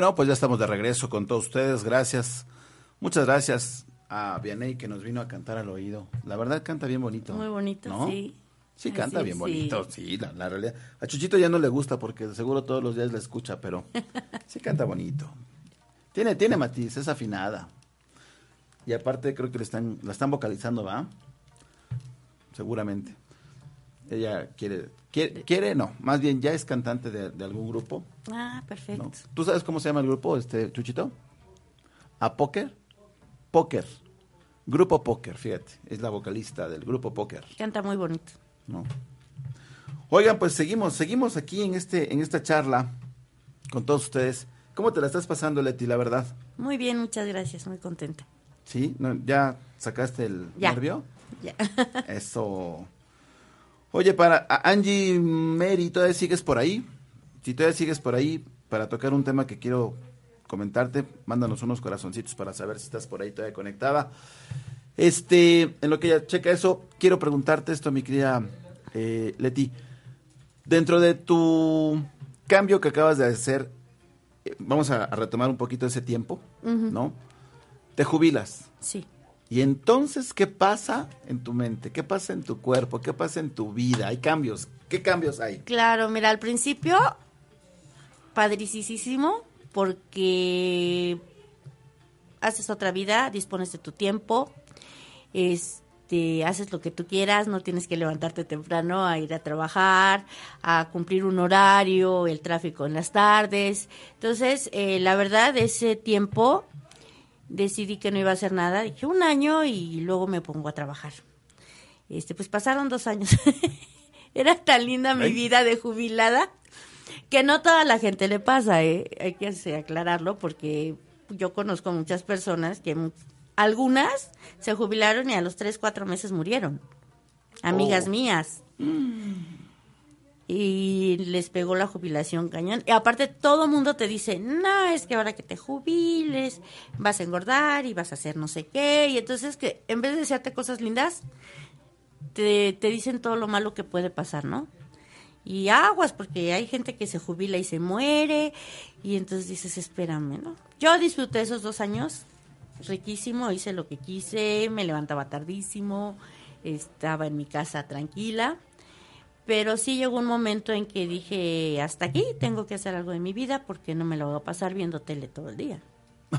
Bueno, pues ya estamos de regreso con todos ustedes. Gracias. Muchas gracias a Vianey que nos vino a cantar al oído. La verdad canta bien bonito. Muy bonito, ¿no? sí. Sí, canta bien sí. bonito, sí, la, la realidad. A Chuchito ya no le gusta porque seguro todos los días la escucha, pero sí canta bonito. Tiene, tiene matiz, es afinada. Y aparte creo que le están, la están vocalizando, ¿va? Seguramente. Ella quiere, quiere, quiere, no, más bien ya es cantante de, de algún grupo. Ah, perfecto. ¿no? ¿Tú sabes cómo se llama el grupo, este Chuchito? ¿A Póker? Póker. Grupo Póker, fíjate. Es la vocalista del grupo Póker. Canta muy bonito. ¿no? Oigan, pues seguimos, seguimos aquí en este, en esta charla con todos ustedes. ¿Cómo te la estás pasando, Leti, la verdad? Muy bien, muchas gracias, muy contenta. ¿Sí? ¿No? ¿Ya sacaste el Ya. nervio? Ya. Eso. Oye, para Angie Mary, ¿todavía sigues por ahí? Si todavía sigues por ahí para tocar un tema que quiero comentarte, mándanos unos corazoncitos para saber si estás por ahí todavía conectada. Este, en lo que ella checa eso, quiero preguntarte esto, mi querida eh, Leti. Dentro de tu cambio que acabas de hacer, eh, vamos a, a retomar un poquito ese tiempo, ¿no? Te jubilas. Sí. Y entonces, ¿qué pasa en tu mente? ¿Qué pasa en tu cuerpo? ¿Qué pasa en tu vida? ¿Hay cambios? ¿Qué cambios hay? Claro, mira, al principio, padricísimo, porque haces otra vida, dispones de tu tiempo, este, haces lo que tú quieras, no tienes que levantarte temprano a ir a trabajar, a cumplir un horario, el tráfico en las tardes. Entonces, eh, la verdad, ese tiempo decidí que no iba a hacer nada, dije un año y luego me pongo a trabajar. Este, pues pasaron dos años. Era tan linda mi vida de jubilada que no toda la gente le pasa, ¿eh? hay que aclararlo porque yo conozco muchas personas que algunas se jubilaron y a los tres, cuatro meses murieron. Amigas Oh. mías. Y les pegó la jubilación cañón. Y aparte todo mundo te dice, no, es que ahora que te jubiles vas a engordar y vas a hacer no sé qué. Y entonces que en vez de desearte cosas lindas, te, te dicen todo lo malo que puede pasar, ¿no? Y aguas, porque hay gente que se jubila y se muere, y entonces dices, espérame, ¿no? Yo disfruté esos dos años, riquísimo, hice lo que quise, me levantaba tardísimo, estaba en mi casa tranquila, pero sí llegó un momento en que dije, hasta aquí tengo que hacer algo de mi vida porque no me lo voy a pasar viendo tele todo el día.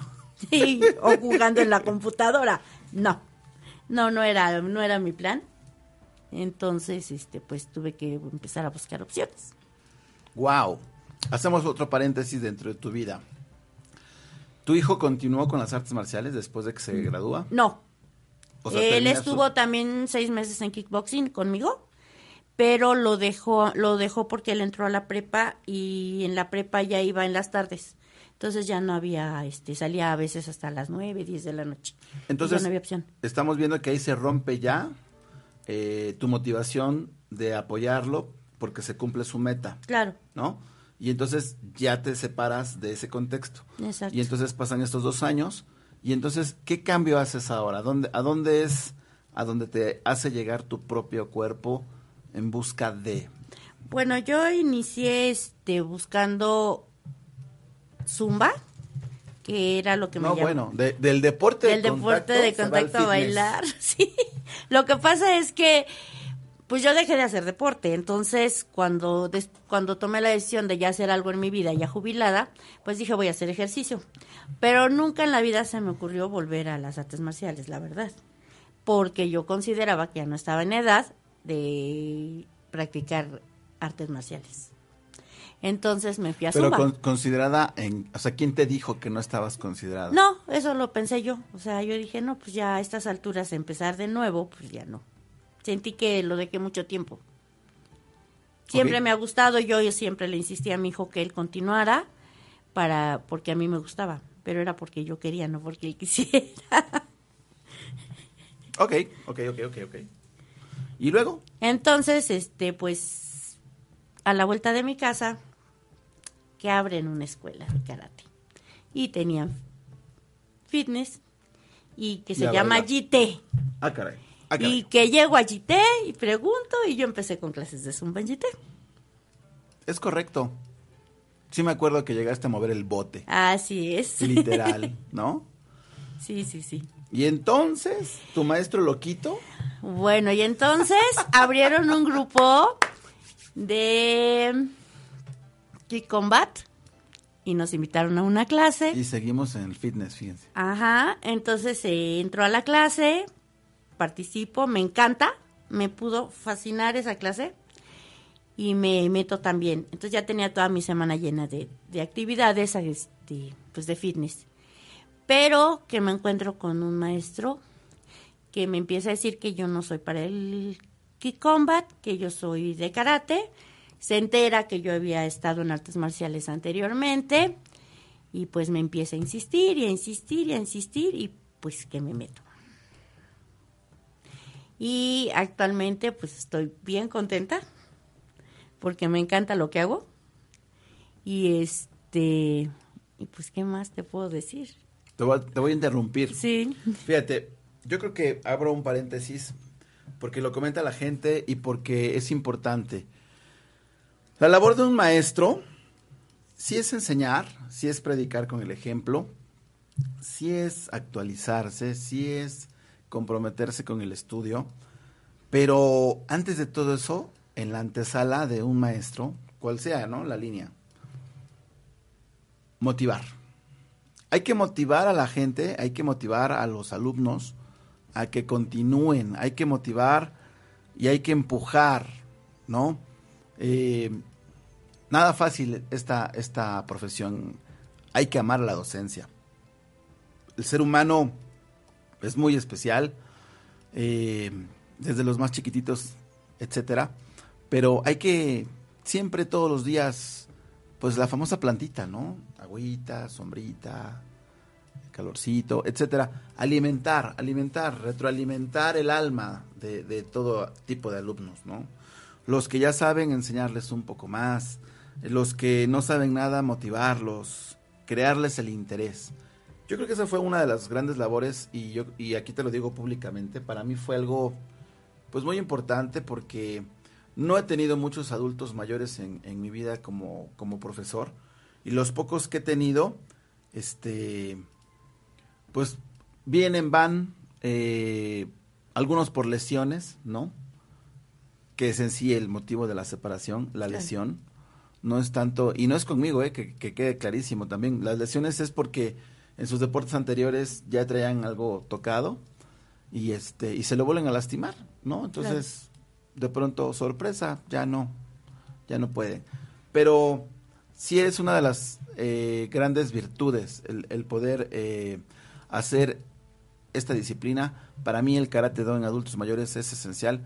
Sí, o jugando en la computadora. No, no, no era, no era mi plan. Entonces, este, pues tuve que empezar a buscar opciones. Wow. Hacemos otro paréntesis dentro de tu vida. ¿Tu hijo continuó con las artes marciales después de que se gradúa? No, O sea, él su- estuvo también seis meses en kickboxing conmigo, pero lo dejó, lo dejó porque él entró a la prepa y en la prepa ya iba en las tardes. Entonces ya no había, este, salía a veces hasta las nueve, diez de la noche. Entonces, ya no había opción. estamos viendo que ahí se rompe ya eh, tu motivación de apoyarlo porque se cumple su meta, Claro, ¿no? Y entonces ya te separas de ese contexto. exacto. Y entonces pasan estos dos años. Y entonces, ¿qué cambio haces ahora? ¿A dónde, ¿A dónde es a dónde te hace llegar tu propio cuerpo en busca de? Bueno, yo inicié este buscando zumba, que era lo que me No, bueno, de- del deporte del de deporte contacto de va al contacto a bailar, sí. Lo que pasa es que pues yo dejé de hacer deporte, entonces cuando des- cuando tomé la decisión de ya hacer algo en mi vida ya jubilada, pues dije voy a hacer ejercicio. Pero nunca en la vida se me ocurrió volver a las artes marciales, la verdad. Porque yo consideraba que ya no estaba en edad de practicar artes marciales. Entonces me fui a Pero Zumba. con- considerada en, o sea, ¿quién te dijo que no estabas considerada? No, eso lo pensé yo. O sea, yo dije, no, pues ya a estas alturas empezar de nuevo, pues ya no. Sentí que lo dejé mucho tiempo. Siempre me ha gustado, yo, yo siempre le insistí a mi hijo que él continuara para porque a mí me gustaba, pero era porque yo quería, no porque él quisiera. Ok, ok, ok, ok, ok. ¿Y luego? Entonces, este, pues, a la vuelta de mi casa, que abren una escuela de karate. Y tenían fitness y que se Ya llama. JT. Ah, caray. Ah, caray. Y que llego a JT y pregunto y yo empecé con clases de Zumba en. Es correcto. Sí me acuerdo que llegaste a mover el bote. Así es. Literal, ¿no? Sí, sí, sí. Y entonces, tu maestro loquito, Bueno, y entonces abrieron un grupo de Kick Combat y nos invitaron a una clase. y seguimos en el fitness, fíjense. Ajá, entonces eh, entro a la clase, participo, me encanta, me pudo fascinar esa clase y me meto también. Entonces ya tenía toda mi semana llena de, de actividades, este, pues de fitness. Pero que me encuentro con un maestro que me empieza a decir que yo no soy para el kick combat, que yo soy de karate. Se entera que yo había estado en artes marciales anteriormente y pues me empieza a insistir y a insistir y a insistir y pues que me meto. Y actualmente pues estoy bien contenta porque me encanta lo que hago. Y este, y pues qué más te puedo decir. Te voy, a- te voy a interrumpir. Sí. Fíjate, yo creo que abro un paréntesis porque lo comenta la gente y porque es importante. La labor de un maestro sí es enseñar, sí es predicar con el ejemplo, sí es actualizarse, sí es comprometerse con el estudio, pero antes de todo eso, en la antesala de un maestro, cual sea, ¿no? La línea. Motivar. Hay que motivar a la gente, hay que motivar a los alumnos a que continúen, hay que motivar y hay que empujar, ¿no? Eh, nada fácil esta, esta profesión, hay que amar la docencia. El ser humano es muy especial, eh, desde los más chiquititos, etcétera, pero hay que siempre todos los días, pues la famosa plantita, ¿no? Agüita, sombrita, calorcito, etcétera. Alimentar, alimentar, retroalimentar el alma de, todo tipo de alumnos, ¿no? Los que ya saben enseñarles un poco más, los que no saben nada, motivarlos, crearles el interés. Yo creo que esa fue una de las grandes labores y yo y aquí te lo digo públicamente, para mí fue algo pues muy importante porque no he tenido muchos adultos mayores en, en mi vida como, como profesor y los pocos que he tenido, este, pues vienen, van, eh, algunos por lesiones, ¿no? Que es en sí el motivo de la separación, la Claro. lesión. No es tanto, y no es conmigo, eh, que, que quede clarísimo también. Las lesiones es porque en sus deportes anteriores ya traían algo tocado y este y se lo vuelven a lastimar, ¿no? Entonces, de pronto, sorpresa, ya no, ya no pueden. Pero sí es una de las eh, grandes virtudes el, el poder eh, hacer esta disciplina. Para mí el karate do en adultos mayores es esencial.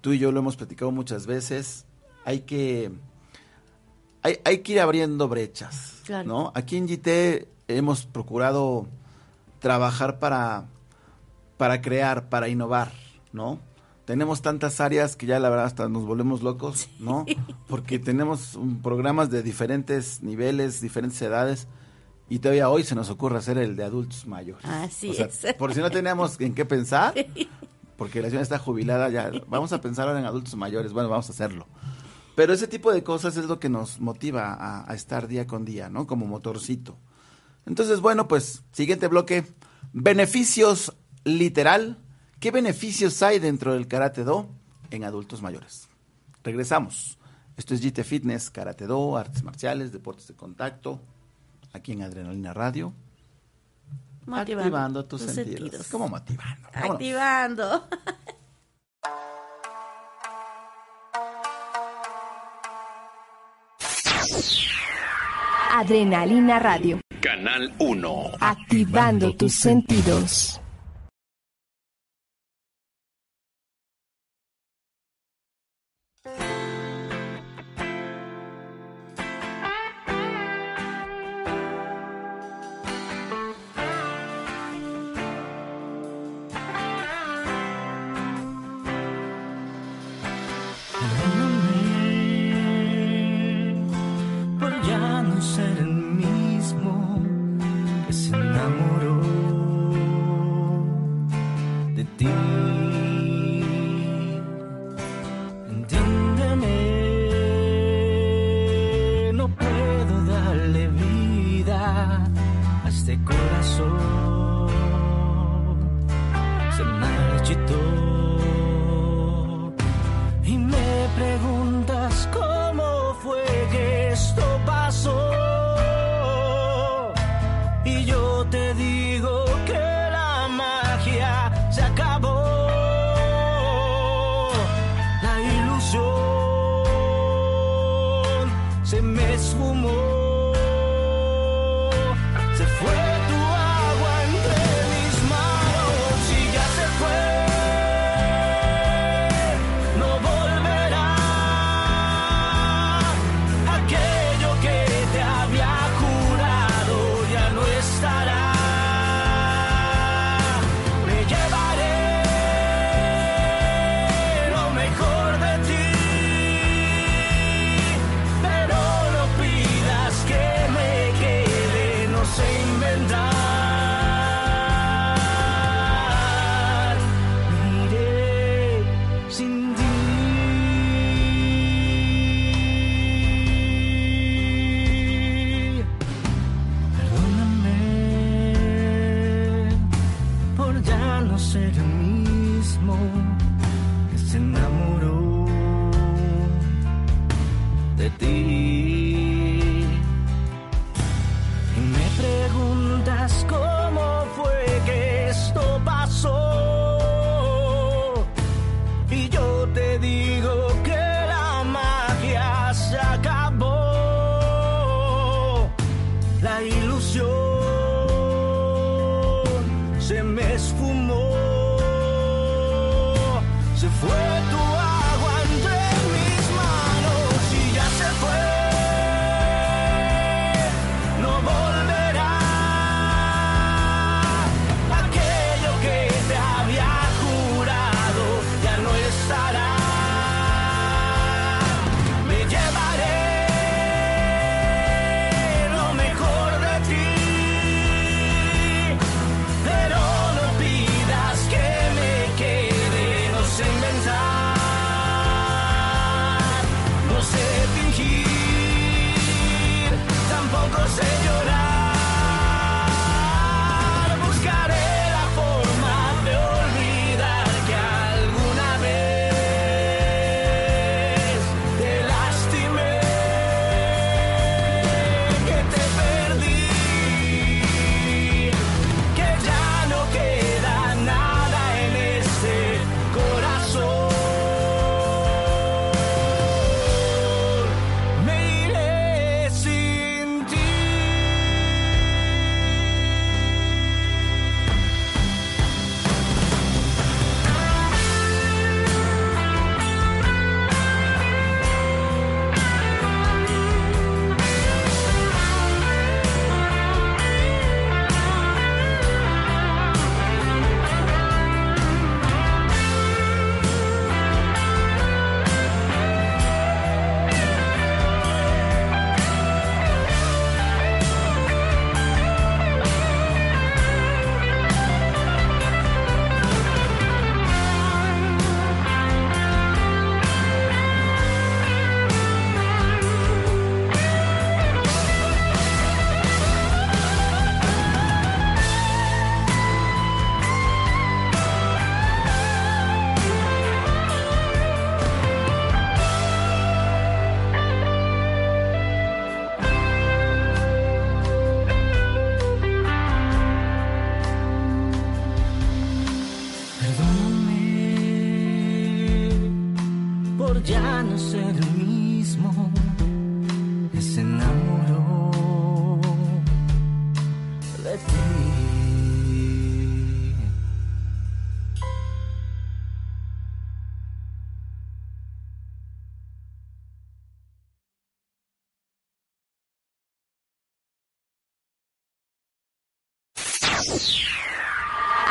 Tú y yo lo hemos platicado muchas veces. Hay que hay, hay que ir abriendo brechas, Claro. ¿no? Aquí en GT hemos procurado trabajar para para crear, para innovar, ¿no? Tenemos tantas áreas que ya la verdad hasta nos volvemos locos, ¿no? Porque tenemos um, programas de diferentes niveles, diferentes edades y todavía hoy se nos ocurre hacer el de adultos mayores. Así O sea, es. Por si no teníamos en qué pensar, porque la señora está jubilada ya, vamos a pensar ahora en adultos mayores, bueno, vamos a hacerlo. Pero ese tipo de cosas es lo que nos motiva a, a estar día con día, ¿no? Como motorcito. Entonces, bueno, pues, siguiente bloque. Beneficios literal. ¿Qué beneficios hay dentro del karate do en adultos mayores? Regresamos. Esto es GT Fitness, karate do, artes marciales, deportes de contacto, aquí en Adrenalina Radio. Motivando, activando tus, sentidos. ¿Cómo motivando? Vámonos. Activando. Adrenalina Radio. Canal 1. Activando tus sentidos. Ti. Entiéndeme, no puedo darle vida a este corazón.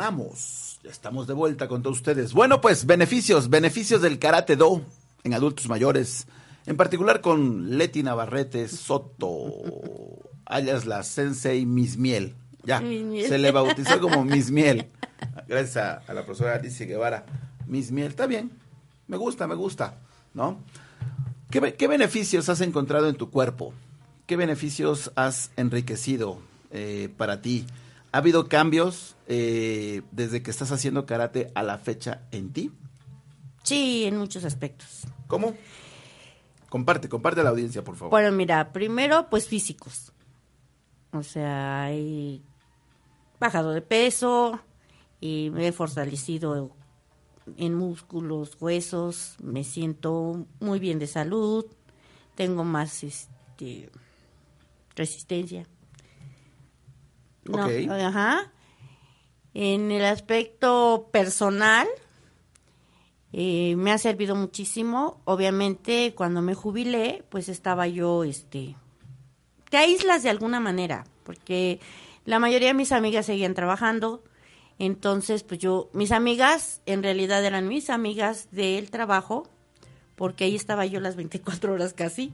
Retornamos. Ya estamos de vuelta con todos ustedes. Bueno, pues beneficios, beneficios del karate do en adultos mayores, en particular con Leti Navarrete Soto, alias la Sensei Miss Miel. Ya, se le bautizó como Miss Miel. Gracias a, a la profesora Alicia Guevara. Miss Miel, está bien. Me gusta, me gusta, ¿no? ¿Qué, qué beneficios has encontrado en tu cuerpo? ¿Qué beneficios has enriquecido eh, para ti? ¿Ha habido cambios eh, desde que estás haciendo karate a la fecha en ti? Sí, en muchos aspectos. ¿Cómo? Comparte, comparte a la audiencia, por favor. Bueno, mira, primero, pues físicos. O sea, he bajado de peso y me he fortalecido en músculos, huesos, me siento muy bien de salud, tengo más este resistencia. No. Ajá. En el aspecto personal, eh, me ha servido muchísimo. Obviamente, cuando me jubilé, pues estaba yo, este, te aíslas de alguna manera, porque la mayoría de mis amigas seguían trabajando. Entonces, pues yo, mis amigas, en realidad eran mis amigas del trabajo, porque ahí estaba yo las 24 horas casi.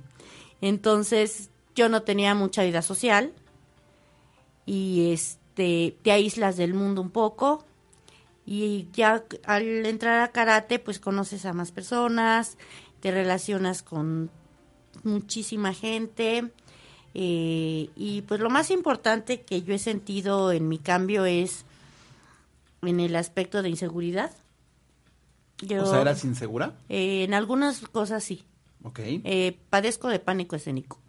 Entonces, yo no tenía mucha vida social y este te aíslas del mundo un poco y ya al entrar a karate pues conoces a más personas, te relacionas con muchísima gente eh, y pues lo más importante que yo he sentido en mi cambio es en el aspecto de inseguridad. Yo, o sea, ¿eras insegura? eh, en algunas cosas sí. Ok. Eh, padezco de pánico escénico.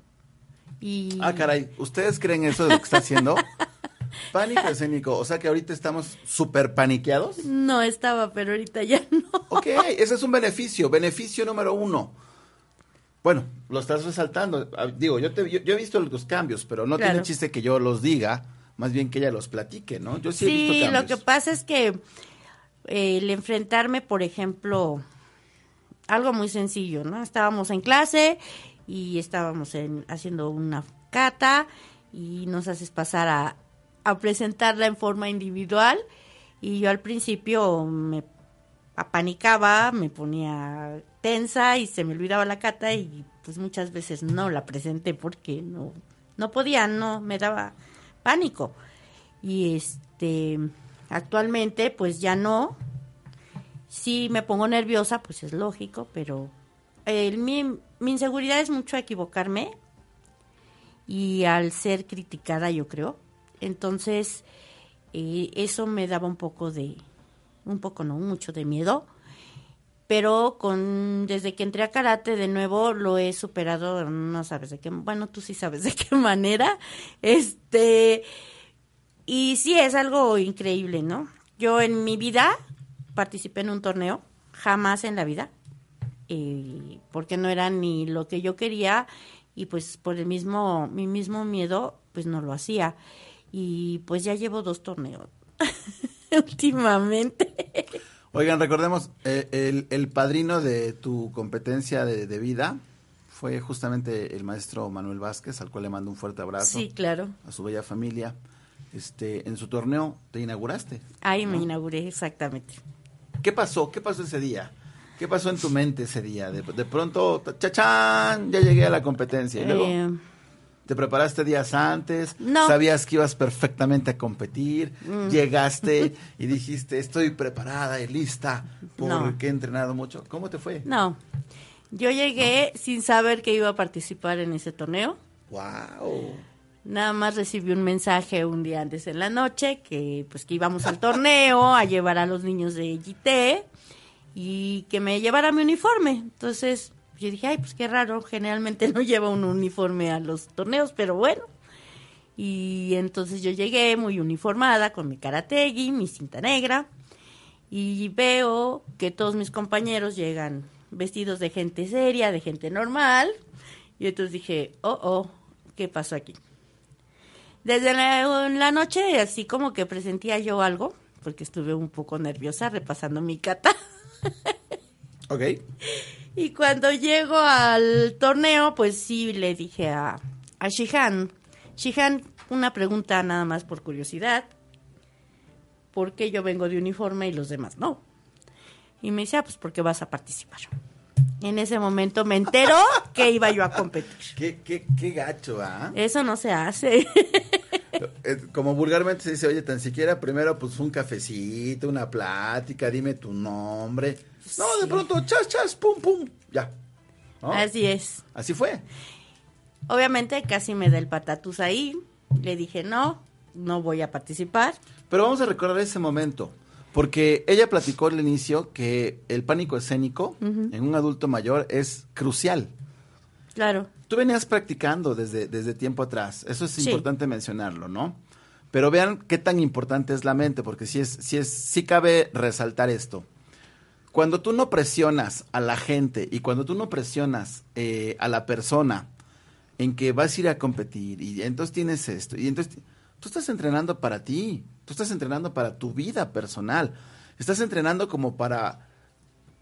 Y Ah, caray, ¿ustedes creen eso de lo que está haciendo? Pánico escénico, o sea que ahorita estamos súper paniqueados. No estaba, pero ahorita ya no. Ok, ese es un beneficio, beneficio número uno. Bueno, lo estás resaltando. Ah, Digo, yo, te- yo, yo he visto los cambios, pero no Claro. tiene chiste que yo los diga, más bien que ella los platique, ¿no? Yo sí, he visto lo cambios. que pasa es que eh, el enfrentarme, por ejemplo, algo muy sencillo, ¿no? Estábamos en clase y estábamos en- haciendo una cata y nos haces pasar a, a presentarla en forma individual y yo al principio me apanicaba, me ponía tensa y se me olvidaba la cata y pues muchas veces no la presenté porque no no podía, no me daba pánico. Y este actualmente pues ya no. Sí me pongo nerviosa, pues es lógico, pero el, mi, mi inseguridad es mucho a equivocarme y al ser criticada, yo creo. Entonces, eh, eso me daba un poco de, un poco no, mucho de miedo. Pero con desde que entré a karate de nuevo lo he superado, no sabes de qué, bueno, tú sí sabes de qué manera. Este, y sí es algo increíble, ¿no? Yo en mi vida participé en un torneo, jamás en la vida, eh, porque no era ni lo que yo quería y pues por el mismo, mi mismo miedo, pues no lo hacía. Y pues ya llevo dos torneos últimamente. Oigan, recordemos, eh, el, el padrino de tu competencia de, de vida fue justamente el maestro Manuel Vázquez, al cual le mando un fuerte abrazo. Sí, claro. A su bella familia. Este, en su torneo te inauguraste. Ahí me inauguré, exactamente. ¿Qué pasó? ¿Qué pasó ese día? ¿Qué pasó en tu mente ese día? De, de pronto, chachán, ya llegué a la competencia. Y luego, Eh, ¿te preparaste días antes? No. Mm. ¿Sabías que ibas perfectamente a competir? Llegaste y dijiste, estoy preparada y lista porque he entrenado mucho. ¿Cómo te fue? no, yo llegué sin saber que iba a participar en ese torneo. ¡Wow! Nada más recibí un mensaje un día antes en la noche que pues que íbamos al torneo a llevar a los niños de GT y que me llevara mi uniforme. Entonces, Yo dije, ay, pues qué raro, generalmente no lleva un uniforme a los torneos, pero bueno. Y entonces yo llegué muy uniformada con mi karategi, mi cinta negra, y veo que todos mis compañeros llegan vestidos de gente seria, de gente normal, y entonces dije, oh, oh, ¿qué pasó aquí? Desde la, la noche, así como que presentía yo algo, porque estuve un poco nerviosa repasando mi kata. Ok. Y cuando llego al torneo, pues sí le dije a, a Shihan, Shihan, una pregunta nada más por curiosidad. ¿Por qué yo vengo de uniforme y los demás no? Y me dice, ah, pues porque vas a participar. En ese momento me enteró que iba yo a competir. Qué, qué, qué gacho, ¿ah? Eso no se hace. Como vulgarmente se dice, oye, tan siquiera primero pues un cafecito, una plática, dime tu nombre. No, de pronto, chas, chas, pum, pum, ya. ¿No? Así es. Así fue. Obviamente casi me da el patatús ahí. Le dije, no, no voy a participar. Pero vamos a recordar ese momento, porque ella platicó al inicio que el pánico escénico en un adulto mayor es crucial. Claro, Tú venías practicando desde, desde tiempo atrás, eso es Sí. importante mencionarlo, ¿no? Pero vean qué tan importante es la mente, porque sí, es, sí, es, sí cabe resaltar esto. Cuando tú no presionas a la gente y cuando tú no presionas eh, a la persona en que vas a ir a competir y entonces tienes esto, y entonces tú estás entrenando para ti, tú estás entrenando para tu vida personal, estás entrenando como para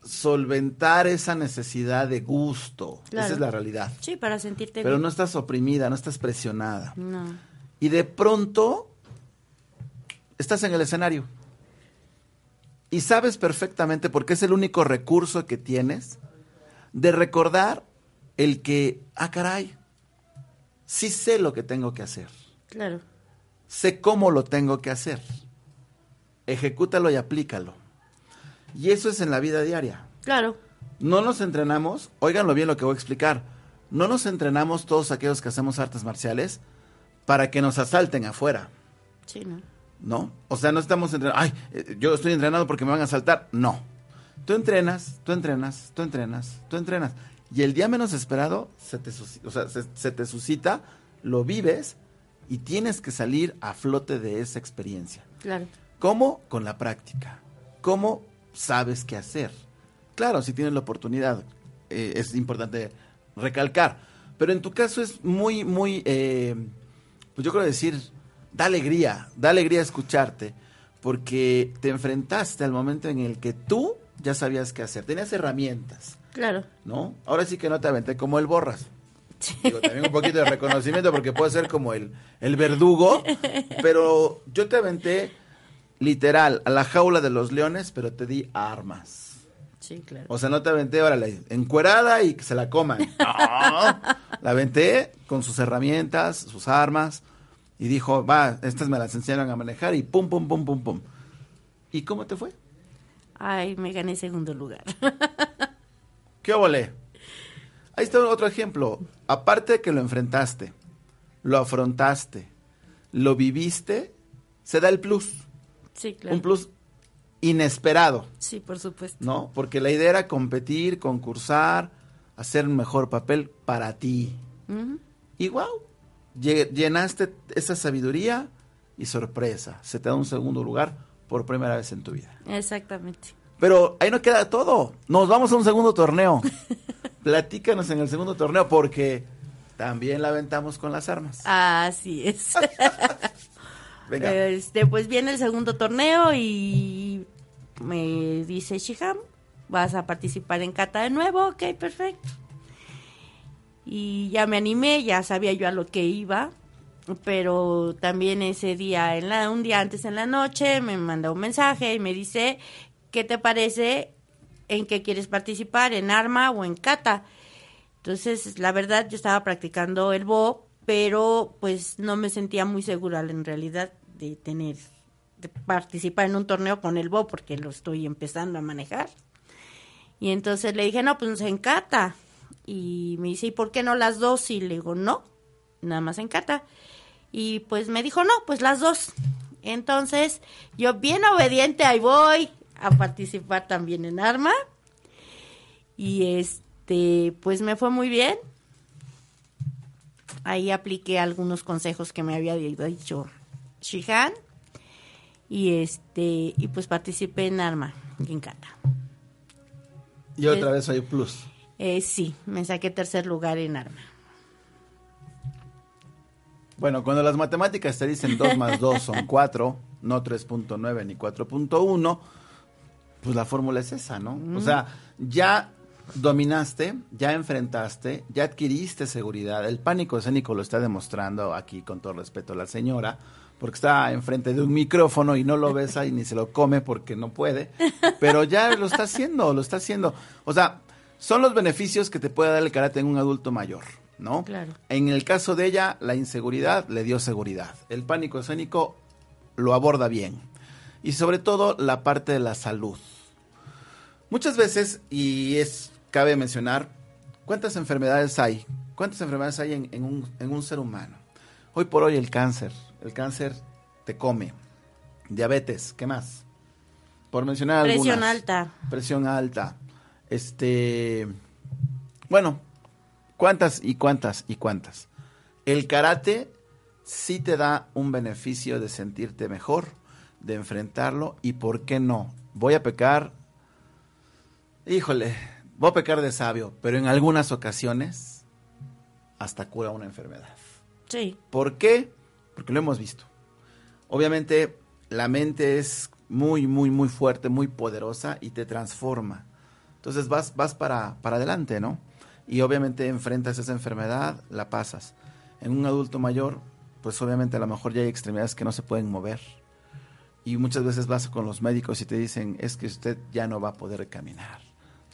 solventar esa necesidad de gusto, Claro. esa es la realidad. sí, para sentirte Pero bien. no estás oprimida, no estás presionada. No. Y de pronto estás en el escenario. Y sabes perfectamente, porque es el único recurso que tienes, de recordar el que, ah, caray, sí sé lo que tengo que hacer. Claro, Sé cómo lo tengo que hacer. Ejecútalo y aplícalo. Y eso es en la vida diaria. claro, No nos entrenamos, óiganlo bien lo que voy a explicar, no nos entrenamos todos aquellos que hacemos artes marciales para que nos asalten afuera, sí, ¿no? ¿no? O sea, no estamos entrenando, ay, eh, yo estoy entrenado porque me van a asaltar, no. Tú entrenas, tú entrenas, tú entrenas, tú entrenas. Y el día menos esperado se te, o sea, se- se te suscita, lo vives y tienes que salir a flote de esa experiencia. Claro, ¿Cómo? Con la práctica. ¿Cómo sabes qué hacer? Claro, si tienes la oportunidad, eh, es importante recalcar. Pero en tu caso es muy, muy, eh, pues yo quiero decir, da alegría, da alegría escucharte, porque te enfrentaste al momento en el que tú ya sabías qué hacer, tenías herramientas, claro. ¿no? Ahora sí que no te aventé como el borras. Digo, también un poquito de reconocimiento porque puede ser como el, el verdugo, pero yo te aventé literal a la jaula de los leones, pero te di armas. Sí, claro. O sea, no te aventé, órale, encuerada y que se la coman. No, la aventé con sus herramientas, sus armas, y dijo, va, estas me las enseñaron a manejar y pum, pum, pum, pum, pum. ¿Y cómo te fue? Ay, me gané segundo lugar. ¿Qué óvole? Ahí está otro ejemplo. Aparte de que lo enfrentaste, lo afrontaste, lo viviste, se da el plus. Sí, claro. Un plus inesperado, Sí, por supuesto. ¿no? Porque la idea era competir, concursar, hacer un mejor papel para ti. Ujú. Y wow, lle- llenaste esa sabiduría y sorpresa. Se te da un segundo lugar por primera vez en tu vida. Exactamente. Pero ahí no queda todo. Nos vamos a un segundo torneo. Platícanos en el segundo torneo porque también la aventamos con las armas. Así es. Venga. Este, pues viene el segundo torneo y me dice Shiham, vas a participar en kata de nuevo, ok, perfecto. Y ya me animé, ya sabía yo a lo que iba, pero también ese día, en la, un día antes en la noche, me manda un mensaje y me dice, ¿qué te parece en qué quieres participar, en arma o en kata? Entonces, la verdad, yo estaba practicando el bo, pero pues no me sentía muy segura en realidad de tener, de participar en un torneo con el bo, porque lo estoy empezando a manejar. Y entonces le dije, no, pues en kata. Y me dice, ¿y por qué no las dos? Y le digo, no, nada más en kata. Y pues me dijo, no, pues las dos. Entonces, yo bien obediente, ahí voy a participar también en arma. Y este, pues me fue muy bien. Ahí apliqué algunos consejos que me había dicho Shihan. Y este, y pues participé en Arma, Gincana. Y otra vez hay plus. Eh, sí, me saqué tercer lugar en Arma. Bueno, cuando las matemáticas te dicen 2 más 2 son 4, no 3.9 ni 4.1, pues la fórmula es esa, ¿no? O sea, ya dominaste, ya enfrentaste, ya adquiriste seguridad. El pánico escénico lo está demostrando aquí, con todo respeto a la señora, porque está enfrente de un micrófono y no lo besa y ni se lo come porque no puede, pero ya lo está haciendo, lo está haciendo. O sea, son los beneficios que te puede dar el karate en un adulto mayor, ¿no? Claro. En el caso de ella, la inseguridad le dio seguridad. El pánico escénico lo aborda bien. Y sobre todo la parte de la salud. Muchas veces, y es cabe mencionar, ¿cuántas enfermedades hay? ¿Cuántas enfermedades hay en, en un, en un ser humano? Hoy por hoy el cáncer. El cáncer te come. Diabetes, ¿qué más? Por mencionar algunas. Presión alta. Presión alta. Este. Bueno, ¿cuántas y cuántas y cuántas? El karate sí te da un beneficio de sentirte mejor, de enfrentarlo y por qué no. Voy a pecar, híjole, voy a pecar de sabio, pero en algunas ocasiones hasta cura una enfermedad. Sí. ¿Por qué? Porque lo hemos visto. Obviamente la mente es muy, muy, muy fuerte, muy poderosa y te transforma. Entonces vas, vas para, para adelante, ¿no? Y obviamente enfrentas esa enfermedad, la pasas. En un adulto mayor, pues obviamente a lo mejor ya hay extremidades que no se pueden mover. Y muchas veces vas con los médicos y te dicen, es que usted ya no va a poder caminar.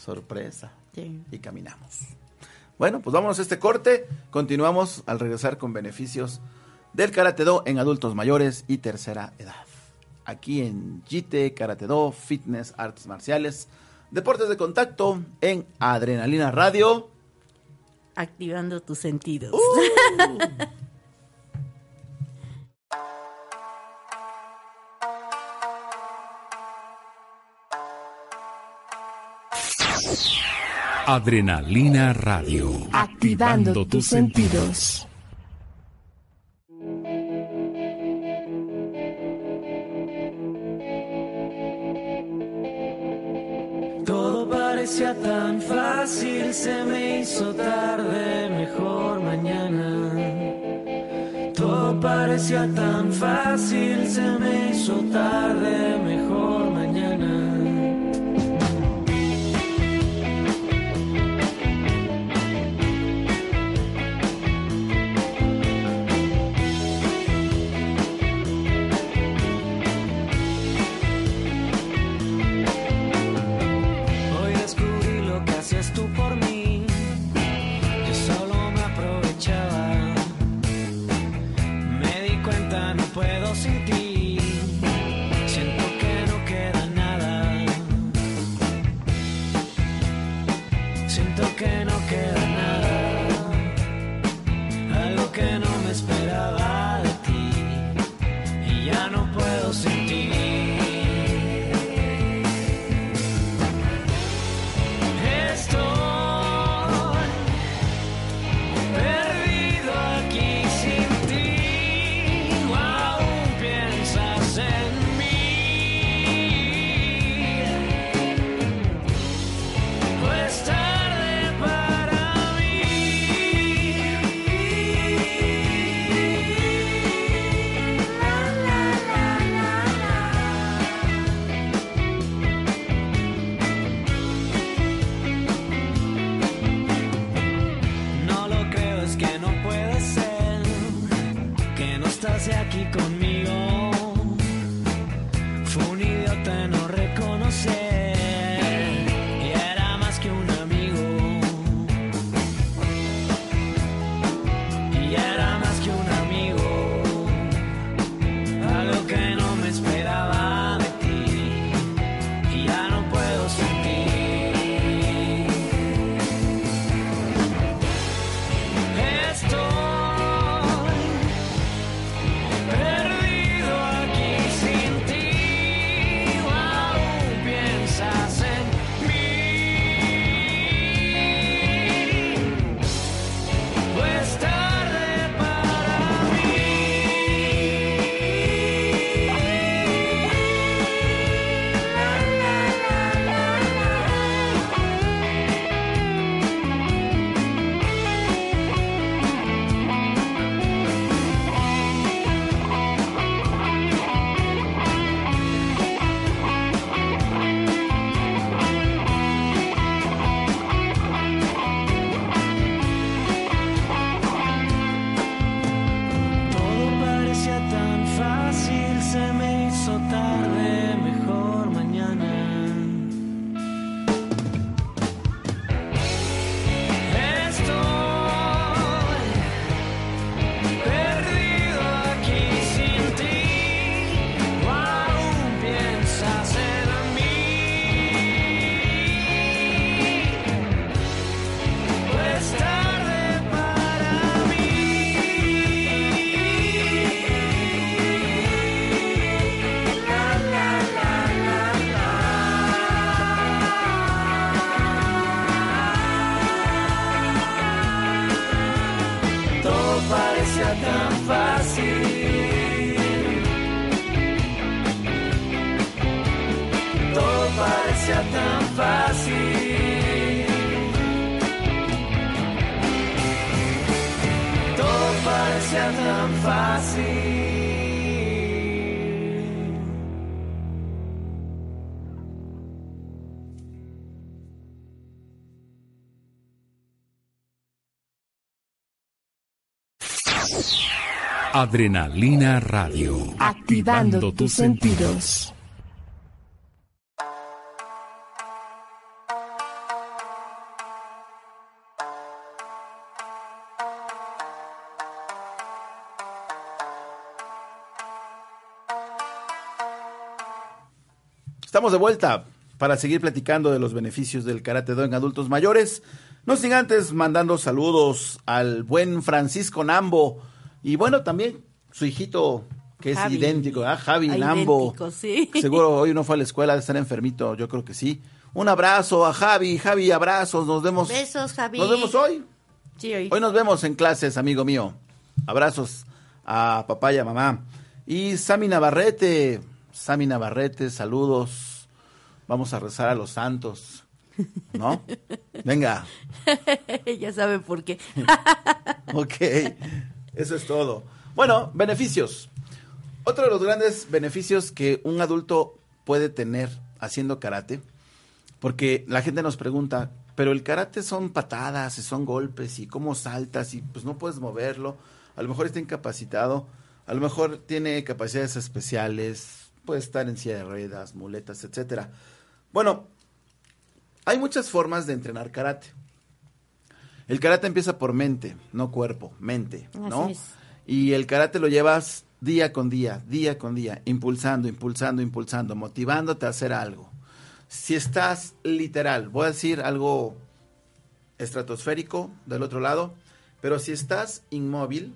Sorpresa. Sí. Y caminamos. Bueno, pues vámonos a este corte. Continuamos al regresar con beneficios del Karate Do en adultos mayores y tercera edad. Aquí en JITE, Karate Do, Fitness, Artes Marciales, Deportes de Contacto en Adrenalina Radio. Activando tus sentidos. Adrenalina Radio. Activando tus sentidos. Todo parecía tan fácil, se me hizo tarde, mejor mañana. Todo parecía tan fácil, se me hizo tarde, mejor mañana. Adrenalina Radio. Activando tus sentidos. Estamos de vuelta para seguir platicando de los beneficios del karate do en adultos mayores. No sin antes mandando saludos al buen Francisco Nambo y bueno, también su hijito que es Javi. idéntico, ¿ah? Javi Ah, Nambo. idéntico, sí. Seguro hoy no fue a la escuela de estar enfermito, yo creo que sí. Un abrazo a Javi, Javi, abrazos, nos vemos. Besos, Javi. Nos vemos hoy. Sí, hoy. Hoy nos vemos en clases, amigo mío. Abrazos a papá y a mamá. Y Sami Navarrete, Sami Navarrete, saludos. Vamos a rezar a los santos, ¿no? Venga, ya saben por qué. ok, eso es todo. Bueno, beneficios. Otro de los grandes beneficios que un adulto puede tener haciendo karate, porque la gente nos pregunta, pero el karate son patadas y son golpes y cómo saltas y pues no puedes moverlo, a lo mejor está incapacitado, a lo mejor tiene capacidades especiales, puede estar en silla de ruedas, muletas, etcétera. Bueno, hay muchas formas de entrenar karate. El karate empieza por mente, no cuerpo, mente, ¿no? Así es. Y el karate lo llevas día con día, día con día, impulsando, impulsando, impulsando, motivándote a hacer algo. Si estás literal, voy a decir algo estratosférico del otro lado, pero si estás inmóvil,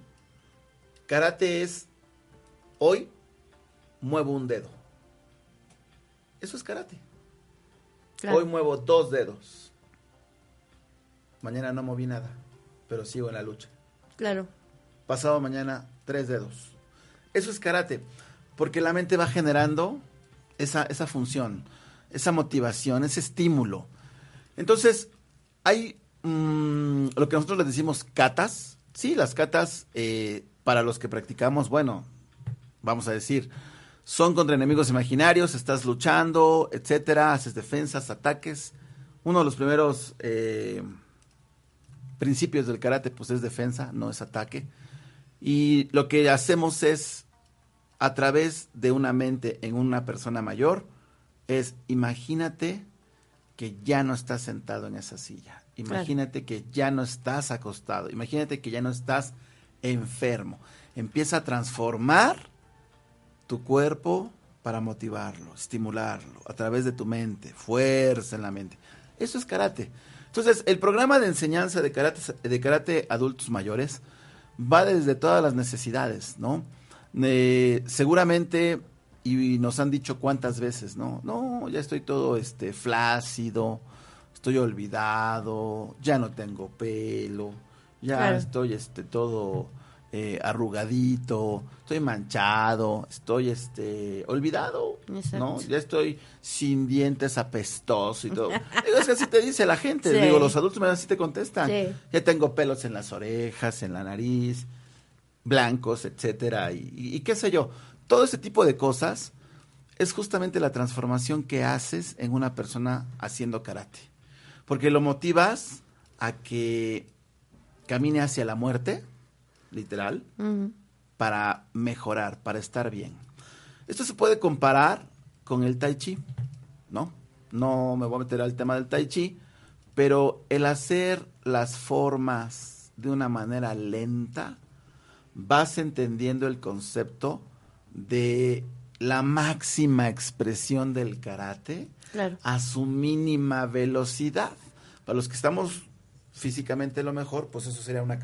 karate es hoy muevo un dedo. Eso es karate. Claro. Hoy muevo dos dedos. Mañana no moví nada, pero sigo en la lucha. Claro. Pasado mañana, tres dedos. Eso es karate, porque la mente va generando esa, esa función, esa motivación, ese estímulo. Entonces, hay mm, lo que nosotros le decimos catas. Sí, las catas, eh, para los que practicamos, bueno, vamos a decir, son contra enemigos imaginarios, estás luchando, etcétera, haces defensas, ataques. Uno de los primeros eh, principios del karate, pues es defensa, no es ataque. Y lo que hacemos es, a través de una mente en una persona mayor, es imagínate que ya no estás sentado en esa silla. Imagínate que ya no estás acostado. Imagínate que ya no estás enfermo. Empieza a transformar tu cuerpo para motivarlo, estimularlo a través de tu mente, fuerza en la mente. Eso es karate. Entonces, el programa de enseñanza de karate, de karate adultos mayores va desde todas las necesidades, ¿no? Eh, seguramente, y nos han dicho cuántas veces, ¿no? No, ya estoy todo este flácido, estoy olvidado, ya no tengo pelo, ya Claro. estoy este todo eh, arrugadito, estoy manchado, estoy este olvidado, Exacto. ¿no? Ya estoy sin dientes apestoso y todo. Digo, es que así te dice la gente, Sí. digo, los adultos así te contestan. Sí. Ya tengo pelos en las orejas, en la nariz, blancos, etcétera, y, y- y qué sé yo. Todo ese tipo de cosas es justamente la transformación que haces en una persona haciendo karate. Porque lo motivas a que camine hacia la muerte, literal, para mejorar, para estar bien. Esto se puede comparar con el tai chi, ¿no? No me voy a meter al tema del tai chi, pero el hacer las formas de una manera lenta, vas entendiendo el concepto de la máxima expresión del karate Claro. a su mínima velocidad. Para los que estamos físicamente lo mejor, pues eso sería una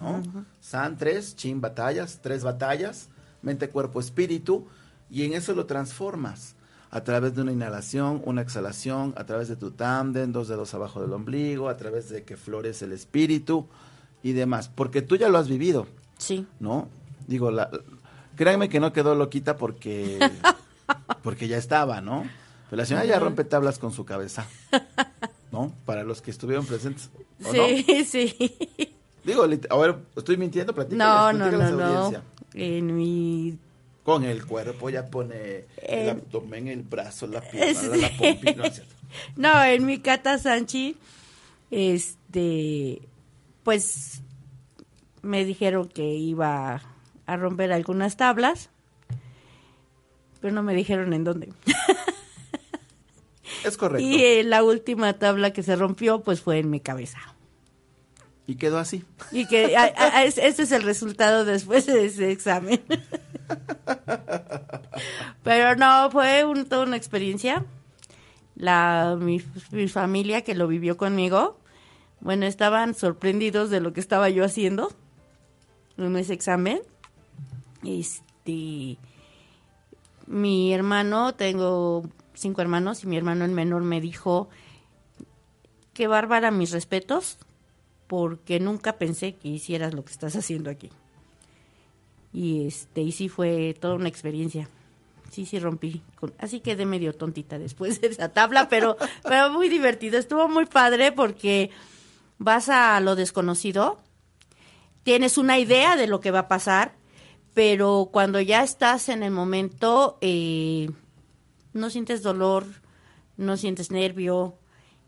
¿no? San tres, chin batallas, tres batallas, mente, cuerpo, espíritu, y en eso lo transformas a través de una inhalación, una exhalación, a través de tu tándem, dos dedos abajo del ombligo, a través de que florece el espíritu y demás, porque tú ya lo has vivido. Sí. ¿no? Digo, la, créanme que no quedó loquita porque, porque ya estaba, ¿no? Pero la señora ya rompe tablas con su cabeza, ¿no? Para los que estuvieron presentes. ¿o no? Sí, sí. Digo, a ver, estoy mintiendo, platícales, No, no, no, no. En mi Con el cuerpo ya pone el Eh, abdomen, el brazo, la pierna, la, pompi. No, en mi Cata Sanchi, este, pues me dijeron que iba a romper algunas tablas, pero no me dijeron en dónde. Es correcto. Y eh, la última tabla que se rompió, pues fue en mi cabeza. Y quedó así. Y que a- a- a- es- ese es el resultado después de ese examen. Pero no, fue un- toda una experiencia. La, mi, mi familia que lo vivió conmigo, bueno, estaban sorprendidos de lo que estaba yo haciendo en ese examen. Este, mi hermano, tengo cinco hermanos y mi hermano el menor me dijo, qué bárbara, mis respetos, porque nunca pensé que hicieras lo que estás haciendo aquí. Y este, y sí fue toda una experiencia. Sí, sí rompí. con- así quedé medio tontita después de esa tabla, pero, pero muy divertido. Estuvo muy padre porque vas a lo desconocido, tienes una idea de lo que va a pasar, pero cuando ya estás en el momento, eh, no sientes dolor, no sientes nervio,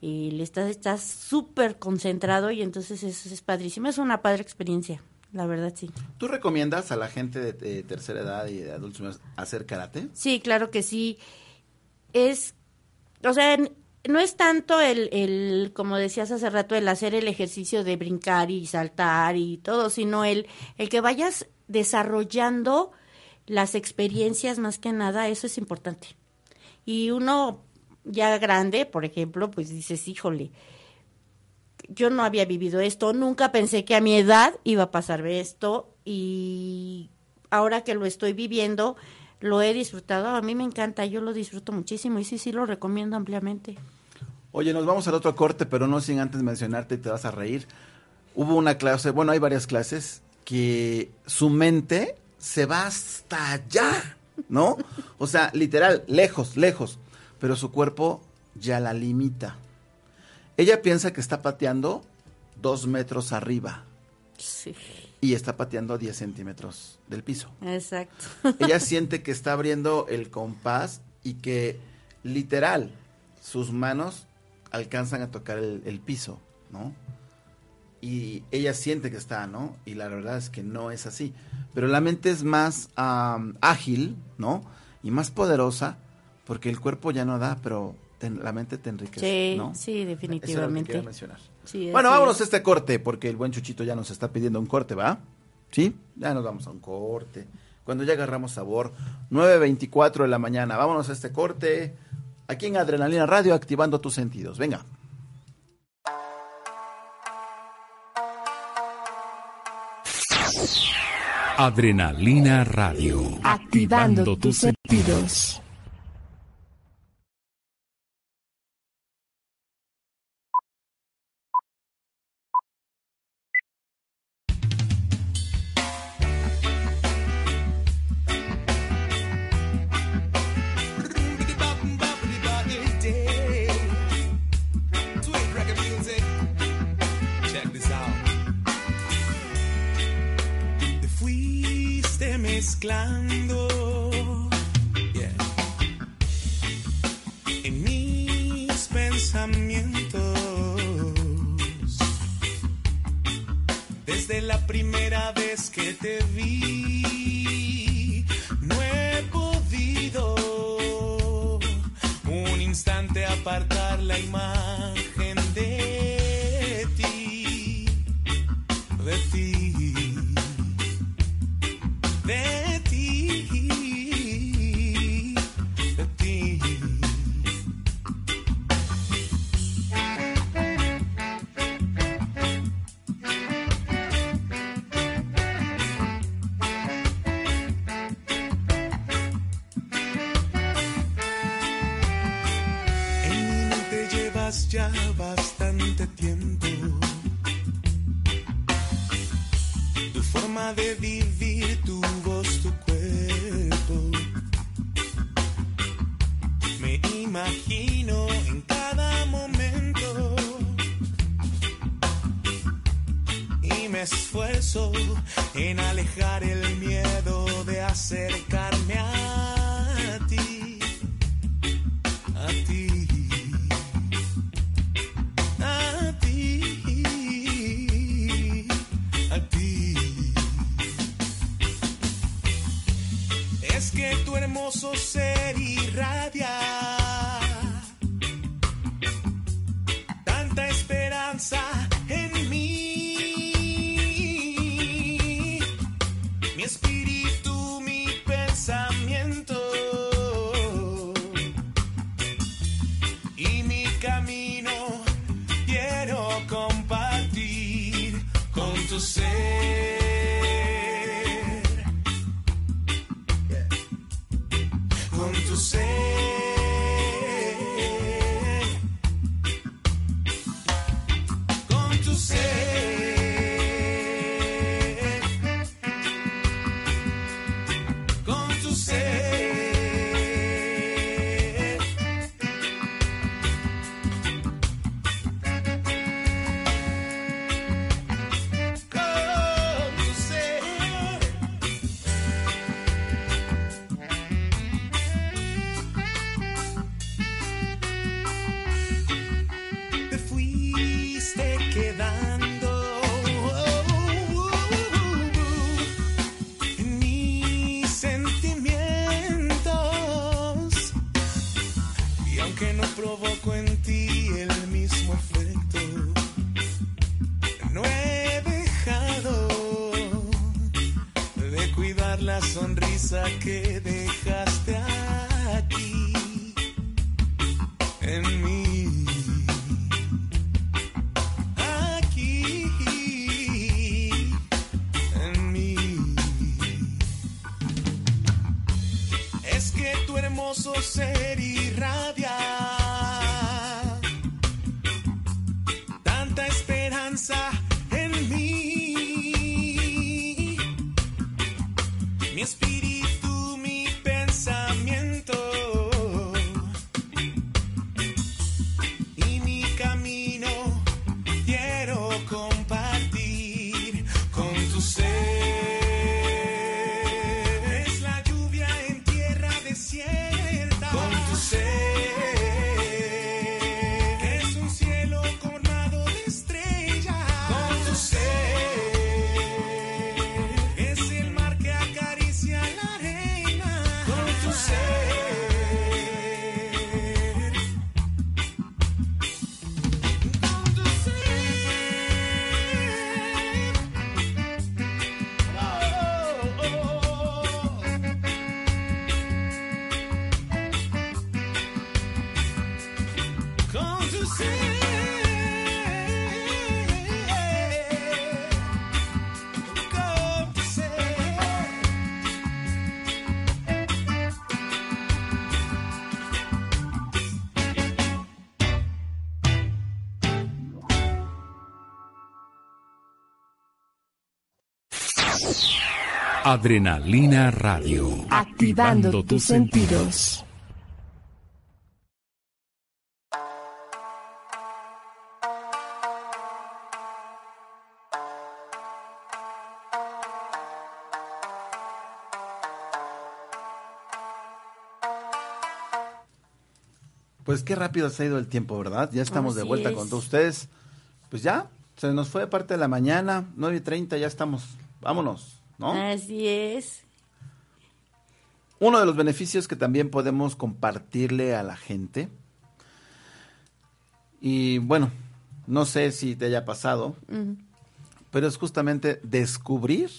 y le estás estás súper concentrado y entonces eso es padrísimo. Es una padre experiencia, la verdad sí. ¿Tú recomiendas a la gente de, de tercera edad y de adultos hacer karate? Sí, claro que sí. Es, o sea, no es tanto el, el, como decías hace rato, el hacer el ejercicio de brincar y saltar y todo, sino el, el que vayas desarrollando las experiencias más que nada, eso es importante. Y uno ya grande, por ejemplo, pues dices, híjole, yo no había vivido esto, nunca pensé que a mi edad iba a pasar esto y ahora que lo estoy viviendo, lo he disfrutado, a mí me encanta, yo lo disfruto muchísimo y sí, sí lo recomiendo ampliamente. Oye, nos vamos al otro corte, pero no sin antes mencionarte te vas a reír. Hubo una clase, bueno, hay varias clases que su mente se va hasta allá, ¿no? O sea, literal, lejos, lejos, pero su cuerpo ya la limita. Ella piensa que está pateando dos metros arriba Sí, y está pateando 10 centímetros del piso. exacto. Ella siente que está abriendo el compás y que literal sus manos alcanzan a tocar el, el piso, ¿no? Y ella siente que está, ¿no? Y la verdad es que no es así. Pero la mente es más ágil, ¿no? Y más poderosa porque el cuerpo ya no da, pero te- la mente te enriquece, Sí, ¿no? sí, Eso era lo que definitivamente. quería mencionar. Sí, Bueno, vámonos es. a este corte, porque el buen Chuchito ya nos está pidiendo un corte, ¿va? ¿Sí? Ya nos vamos a un corte. Cuando ya agarramos sabor, 9.24 de la mañana. Vámonos a este corte. Aquí en Adrenalina Radio, activando tus sentidos. Venga. Adrenalina Radio. Activando tus sentidos. Adrenalina Radio. Activando tus sentidos. Pues qué rápido se ha ido el tiempo, ¿verdad? Ya estamos de vuelta es. con todos ustedes. Pues ya, se nos fue parte de la mañana, 9 y 30, ya estamos. Vámonos, ¿no? Así es. Uno de los beneficios que también podemos compartirle a la gente. Y bueno, no sé si te haya pasado, pero es justamente descubrir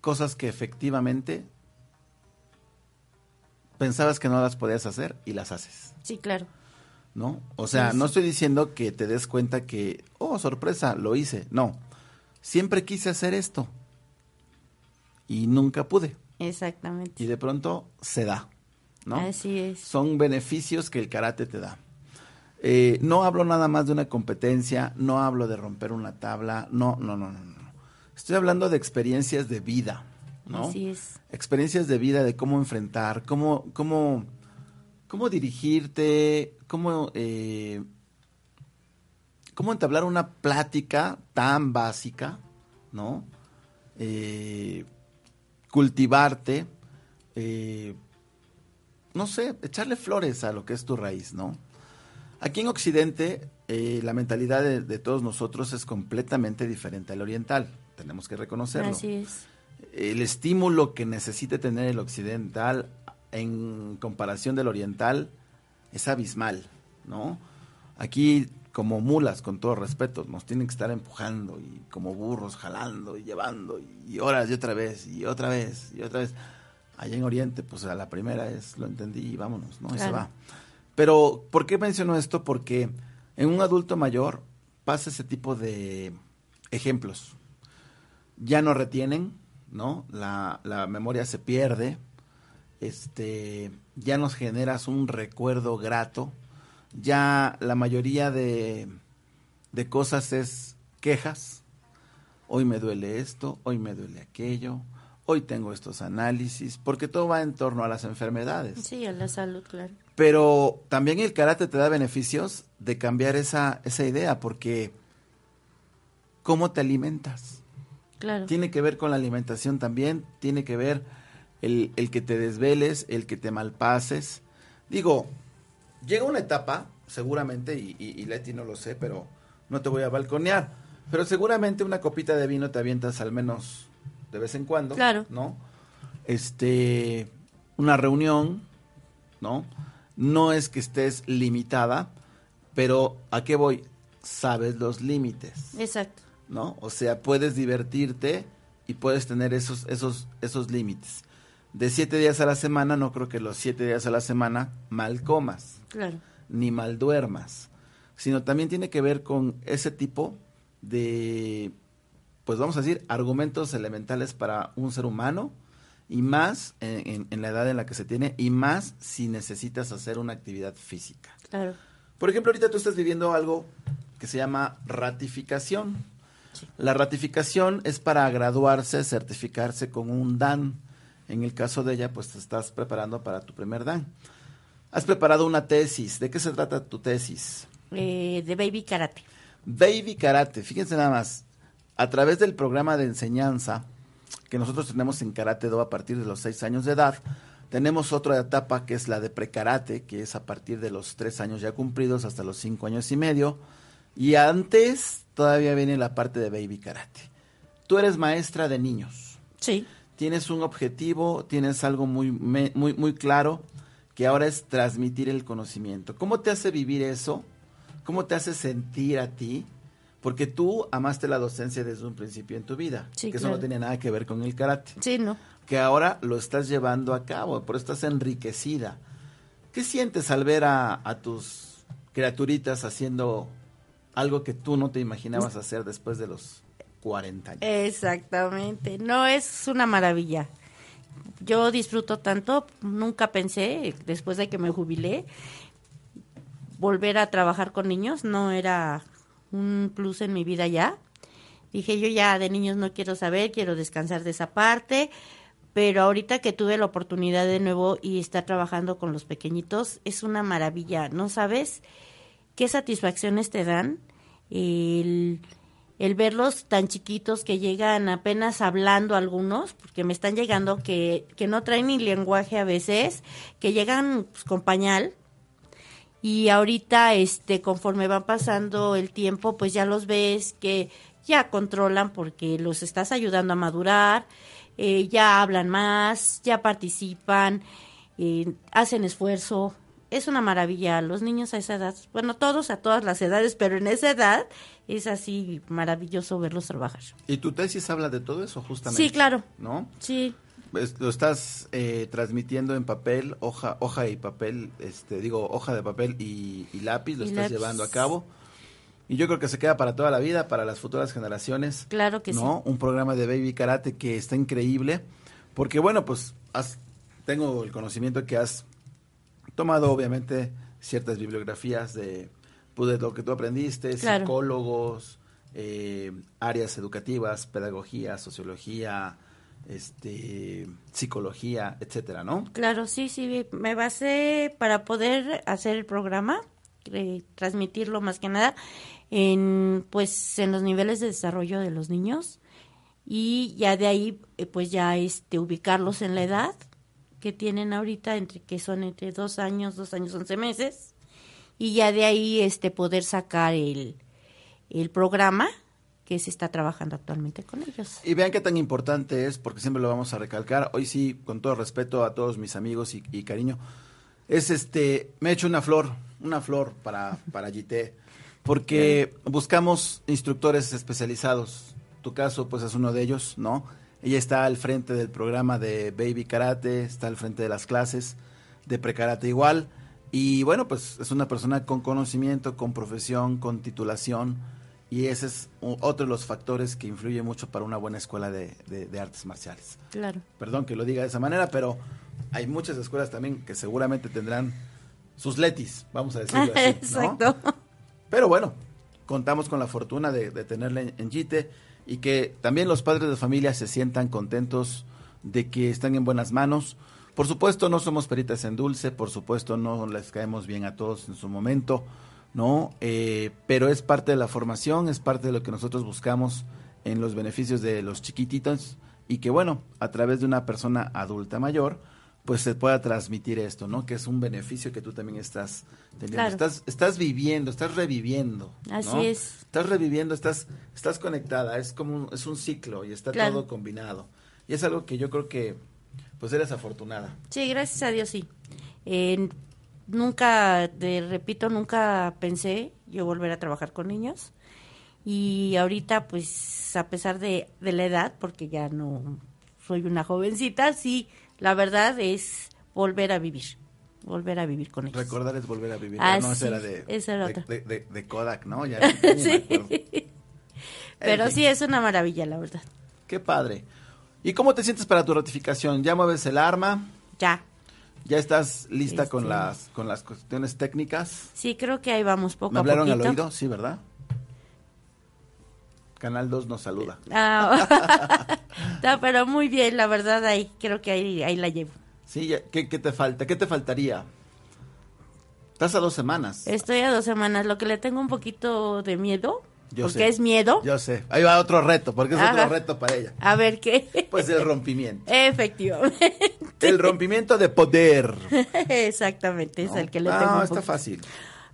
cosas que efectivamente pensabas que no las podías hacer y las haces. Sí, claro. ¿no? O sea, Sí, no estoy diciendo que te des cuenta que, oh, sorpresa, lo hice. No, siempre quise hacer esto y nunca pude. Exactamente. Y de pronto se da, ¿no? Así es. Son beneficios que el karate te da. Eh, no hablo nada más de una competencia, no hablo de romper una tabla, no, no, no, no, no. Estoy hablando de experiencias de vida, ¿no? Así es. Experiencias de vida de cómo enfrentar, cómo, cómo, cómo dirigirte, cómo, eh, cómo entablar una plática tan básica, ¿no? Eh, cultivarte, eh, no sé, echarle flores a lo que es tu raíz, ¿no? Aquí en Occidente, eh, la mentalidad de, de todos nosotros es completamente diferente al oriental. Tenemos que reconocerlo. Así es. El estímulo que necesite tener el occidental en comparación del oriental es abismal, ¿no? Aquí, como mulas, con todo respeto, nos tienen que estar empujando y como burros jalando y llevando y, horas y otra vez y otra vez y otra vez. Allá en Oriente, pues a la primera es, lo entendí y vámonos, ¿no? Y se va. Pero, ¿por qué menciono esto? Porque en un adulto mayor pasa ese tipo de ejemplos. Ya no retienen, ¿no? La, la memoria se pierde, este, ya nos generas un recuerdo grato, ya la mayoría de, de cosas es quejas, hoy me duele esto, hoy me duele aquello, hoy tengo estos análisis, porque todo va en torno a las enfermedades. Sí, a la salud, claro. Pero también el karate te da beneficios de cambiar esa, esa idea, porque ¿cómo te alimentas? Claro. Tiene que ver con la alimentación también, tiene que ver el, el que te desveles, el que te malpases. Digo, llega una etapa, seguramente, y, y, y Leti no lo sé, pero no te voy a balconear, pero seguramente una copita de vino te avientas al menos de vez en cuando, Claro. ¿no? Este, una reunión, ¿no? No es que estés limitada, pero ¿a qué voy? Sabes los límites. Exacto. ¿no? O sea, puedes divertirte y puedes tener esos, esos, esos límites. De siete días a la semana, no creo que los siete días a la semana mal comas, Claro. ni mal duermas, sino también tiene que ver con ese tipo de, pues vamos a decir, argumentos elementales para un ser humano y más en, en- en la edad en la que se tiene y más si necesitas hacer una actividad física. Claro. Por ejemplo, ahorita tú estás viviendo algo que se llama ratificación. La ratificación es para graduarse, certificarse con un DAN. En el caso de ella, pues te estás preparando para tu primer DAN. Has preparado una tesis. ¿De qué se trata tu tesis? Eh, de Baby Karate. Baby Karate. Fíjense nada más. A través del programa de enseñanza que nosotros tenemos en Karate Do a partir de los seis años de edad, tenemos otra etapa que es la de prekarate, que es a partir de los tres años ya cumplidos hasta los cinco años y medio. Y antes todavía viene la parte de Baby Karate. Tú eres maestra de niños Sí. Tienes un objetivo, tienes algo muy, muy, muy claro, que ahora es transmitir el conocimiento. ¿Cómo te hace vivir eso? ¿Cómo te hace sentir a ti? Porque tú amaste la docencia desde un principio en tu vida, Sí, que eso no tenía nada que ver con el karate, Sí, ¿no? que ahora lo estás llevando a cabo, por eso estás enriquecida. ¿Qué sientes al ver a, a tus criaturitas haciendo algo que tú no te imaginabas hacer después de los 40 años? Exactamente. No, es una maravilla. Yo disfruto tanto, nunca pensé, después de que me jubilé, volver a trabajar con niños, no era un plus en mi vida ya. Dije, yo ya de niños no quiero saber, quiero descansar de esa parte, pero ahorita que tuve la oportunidad de nuevo y estar trabajando con los pequeñitos, es una maravilla, ¿no sabes qué satisfacciones te dan? El, el verlos tan chiquitos que llegan apenas hablando algunos, porque me están llegando que, que no traen ni lenguaje a veces, que llegan pues, con pañal, y ahorita este conforme va pasando el tiempo pues ya los ves que ya controlan porque los estás ayudando a madurar eh, ya hablan más ya participan eh, hacen esfuerzo. Es una maravilla. Los niños a esa edad bueno todos a todas las edades pero en esa edad es así maravilloso verlos trabajar ¿Y tu tesis habla de todo eso justamente? sí claro ¿No? sí lo estás eh, transmitiendo en papel, hoja, hoja y papel, este, digo, hoja de papel y, y lápiz, lo Y estás lápiz. llevando a cabo. Y yo creo que se queda para toda la vida, para las futuras generaciones. claro que ¿no? Un programa de Baby Karate que está increíble. Porque, bueno, pues has, tengo el conocimiento que has tomado, obviamente, ciertas bibliografías de, pues, de lo que tú aprendiste, Claro. psicólogos, eh, áreas educativas, pedagogía, sociología, este, psicología, etcétera, ¿no? Claro, sí, sí, me basé para poder hacer el programa, eh, transmitirlo más que nada en pues en los niveles de desarrollo de los niños y ya de ahí eh, pues ya este ubicarlos en la edad que tienen ahorita entre que son entre dos años, dos años, once meses y ya de ahí este poder sacar el, el programa que se está trabajando actualmente con ellos. Y vean qué tan importante es, porque siempre lo vamos a recalcar. Hoy sí, con todo respeto a todos mis amigos y, y cariño, es este, me he hecho una flor, una flor para, para Yité, porque buscamos instructores especializados. Tu caso, pues, es uno de ellos, ¿no? Ella está al frente del programa de Baby Karate, está al frente de las clases de Prekarate igual. Y bueno, pues es una persona con conocimiento, con profesión, con titulación. Y ese es otro de los factores que influye mucho para una buena escuela de, de- de artes marciales. Claro. Perdón que lo diga de esa manera, pero hay muchas escuelas también que seguramente tendrán sus letis, vamos a decirlo así. ¿no? Exacto. Pero bueno, contamos con la fortuna de, de tenerla en, Yite y que también los padres de familia se sientan contentos de que están en buenas manos. Por supuesto, no somos peritas en dulce, por supuesto, no les caemos bien a todos en su momento, ¿no? Eh, pero es parte de la formación, es parte de lo que nosotros buscamos en los beneficios de los chiquititos y que, bueno, a través de una persona adulta mayor, pues se pueda transmitir esto, ¿no? Que es un beneficio que tú también estás teniendo. Claro. Estás, estás viviendo, estás reviviendo. Así ¿no? es. Estás reviviendo, estás, estás conectada, es como un, es un ciclo y está Claro. todo combinado. Y es algo que yo creo que, pues eres afortunada. Sí, gracias a Dios sí. Eh, nunca, te repito, nunca pensé yo volver a trabajar con niños. Y ahorita, pues, a pesar de, de la edad, porque ya no soy una jovencita, sí, la verdad es volver a vivir, volver a vivir con ellos. Recordar es volver a vivir. Ah, no, esa sí, era de, esa era de, otra. de- Kodak, ¿no? Ya, Sí. Pero sí, es una maravilla, la verdad. Qué padre. ¿Y cómo te sientes para tu ratificación? ¿Ya mueves el arma? Ya. ¿Ya estás lista con Este- las con las cuestiones técnicas? Sí, creo que ahí vamos poco ¿Me a hablaron poquito. al oído? Sí, ¿verdad? Canal 2 nos saluda. Ah, no, pero muy bien, la verdad, ahí creo que ahí, ahí la llevo. Sí, ¿qué, qué te falta? ¿Qué te faltaría? Estás a dos semanas. Estoy a dos semanas, lo que le tengo un poquito de miedo, Yo porque sé. es miedo. Yo sé. Ahí va otro reto, porque es Ajá. otro reto para ella. A ver qué. Pues el rompimiento. Efectivamente. El rompimiento de poder. Exactamente, es ¿no? el que le Ah, tengo. un está poquito. fácil.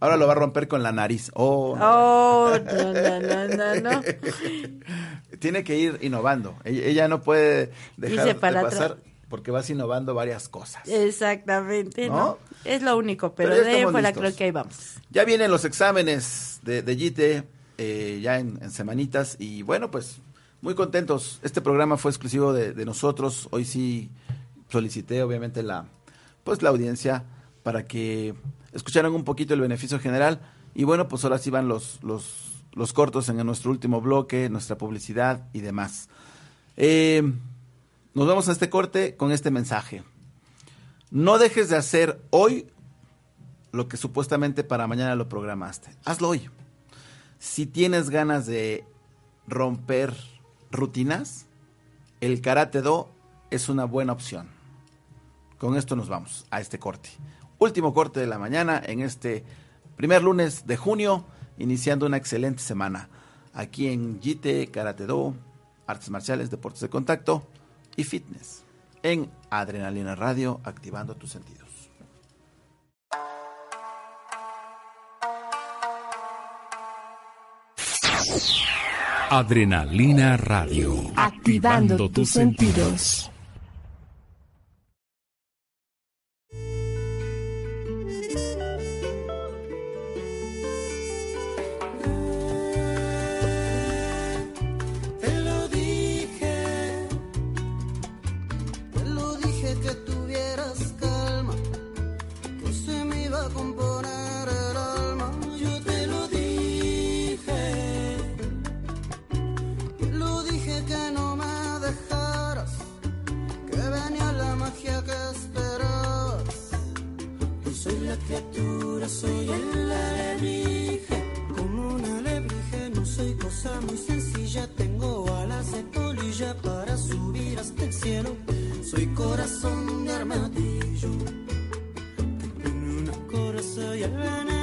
Ahora lo va a romper con la nariz. Oh, no. Oh, no, no, no, no, no. Tiene que ir innovando. Ella, ella no puede dejar de pasar porque vas innovando varias cosas. Exactamente, ¿no? ¿No? Es lo único, pero, Pero de fuera listos. creo que ahí vamos. Ya vienen los exámenes de, de JITE, eh, ya en, semanitas, y bueno, pues muy contentos. Este programa fue exclusivo de, de nosotros. Hoy sí solicité, obviamente, la, pues, la audiencia para que escucharan un poquito el beneficio general. Y bueno, pues ahora sí van los, los, los cortos en nuestro último bloque, nuestra publicidad y demás. Eh, nos vamos a este corte con este mensaje. No dejes de hacer hoy lo que supuestamente para mañana lo programaste. Hazlo hoy. Si tienes ganas de romper rutinas, el Karate Do es una buena opción. Con esto nos vamos a este corte. Último corte de la mañana en este primer lunes de junio, iniciando una excelente semana. Aquí en JITE, Karate Do, Artes Marciales, Deportes de Contacto y Fitness. En Adrenalina Radio, activando tus sentidos. Adrenalina Radio. Activando tus sentidos. muy sencilla, tengo alas de polilla para subir hasta el cielo. Soy corazón de armadillo, una coraza y arena.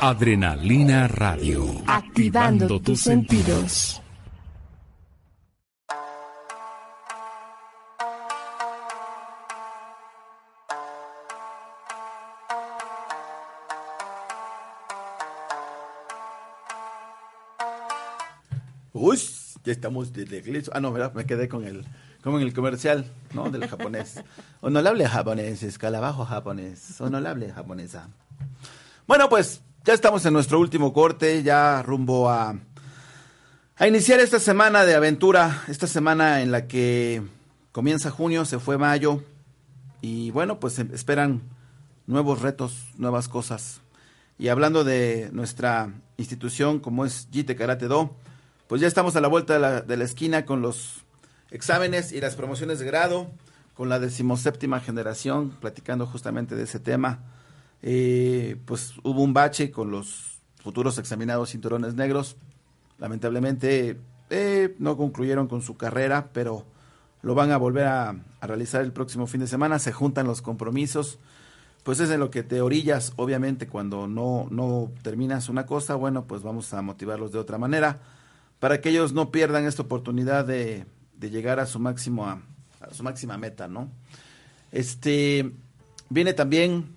Adrenalina Radio. Activando, activando tus sentidos. Uy, ya estamos desde Eclipse. Ah, no, ¿verdad? me quedé con el, como en el comercial, ¿no? Del japonés. Honorable japonés, escalabajo japonés, honorable japonesa. Bueno, pues ya estamos en nuestro último corte, ya rumbo a, a iniciar esta semana de aventura, esta semana en la que comienza junio, se fue mayo, y bueno, pues em- esperan nuevos retos, nuevas cosas. Y hablando de nuestra institución como es JITE Karate Do, pues ya estamos a la vuelta de la, de la esquina con los exámenes y las promociones de grado, con la decimoséptima generación, platicando justamente de ese tema. Eh, pues hubo un bache con los futuros examinados cinturones negros. Lamentablemente eh, no concluyeron con su carrera, pero lo van a volver a, realizar el próximo fin de semana. Se juntan los compromisos. Pues es en lo que te orillas, obviamente, cuando no, no terminas una cosa, bueno, pues vamos a motivarlos de otra manera, para que ellos no pierdan esta oportunidad de, de llegar a su máximo a, a su máxima meta, ¿no? Este viene también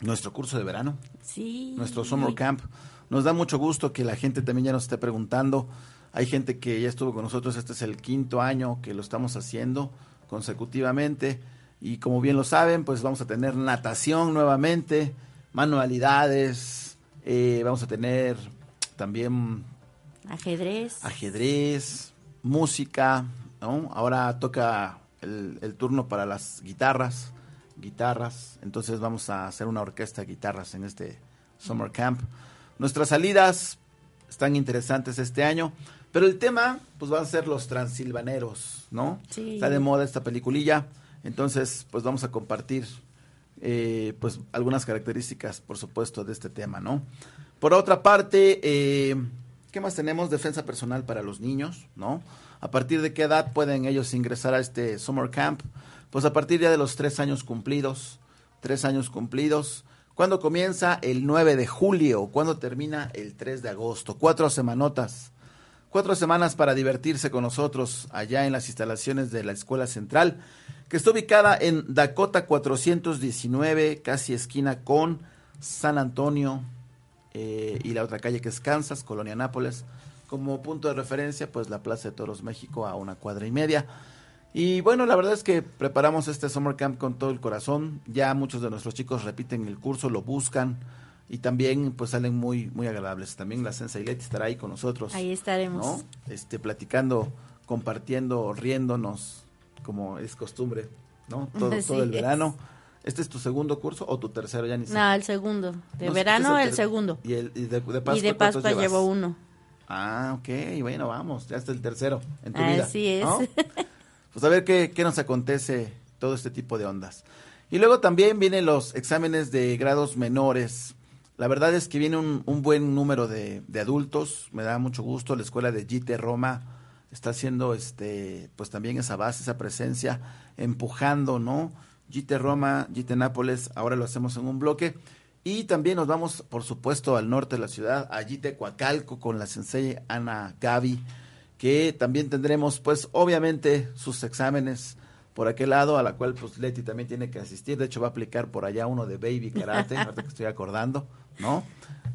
nuestro curso de verano, Sí. nuestro summer camp. Nos da mucho gusto que la gente también ya nos esté preguntando. Hay gente que ya estuvo con nosotros, este es el quinto año que lo estamos haciendo consecutivamente. Y como bien lo saben, pues vamos a tener natación nuevamente, manualidades, eh, vamos a tener también Ajedrez. ajedrez, música, ¿no? Ahora toca el, el turno para las guitarras, guitarras, entonces vamos a hacer una orquesta de guitarras en este Summer Camp. Nuestras salidas están interesantes este año, pero el tema pues van a ser los transilvaneros, ¿no? Sí. Está de moda esta peliculilla, entonces pues vamos a compartir eh, pues algunas características, por supuesto, de este tema, ¿no? Por otra parte, eh, ¿qué más tenemos? Defensa personal para los niños, ¿no? ¿A partir de qué edad pueden ellos ingresar a este Summer Camp? Pues a partir ya de los tres años cumplidos, tres años cumplidos. ¿Cuándo comienza? El 9 de julio. ¿Cuándo termina? El 3 de agosto. Cuatro semanotas. Cuatro semanas para divertirse con nosotros allá en las instalaciones de la Escuela Central, que está ubicada en Dakota 419, casi esquina con San Antonio eh, y la otra calle que es Kansas, Colonia Nápoles. Como punto de referencia, pues la Plaza de Toros México a una cuadra y media. Y bueno, la verdad es que preparamos este Summer Camp con todo el corazón. Ya muchos de nuestros chicos repiten el curso, lo buscan y también pues salen muy muy agradables. También la Sensei Leti estará ahí con nosotros. Ahí estaremos. ¿no? Este, platicando, compartiendo, riéndonos, como es costumbre, ¿no? Todo, el es. verano. ¿Este es tu segundo curso o tu tercero? Ya ni sé. No, el segundo. De No, verano, el segundo. Y, el, y de, de Pascua, y de ¿cuántos Pascua llevas? llevo uno. Ah, ok, bueno, vamos, ya está el tercero en tu vida. Así es. ¿no? Pues a ver qué, qué nos acontece todo este tipo de ondas. Y luego también vienen los exámenes de grados menores. La verdad es que viene un, un buen número de, de adultos, me da mucho gusto. La escuela de GT Roma está haciendo este, pues también esa base, esa presencia, empujando, ¿no? GT Roma, GT Nápoles, ahora lo hacemos en un bloque. Y también nos vamos, por supuesto, al norte de la ciudad, a GT Coacalco, con la sensei Ana Gaby, que también tendremos, pues, obviamente, sus exámenes por aquel lado, a la cual, pues, Leti también tiene que asistir. De hecho, va a aplicar por allá uno de Baby Karate, ahorita que estoy acordando, ¿no?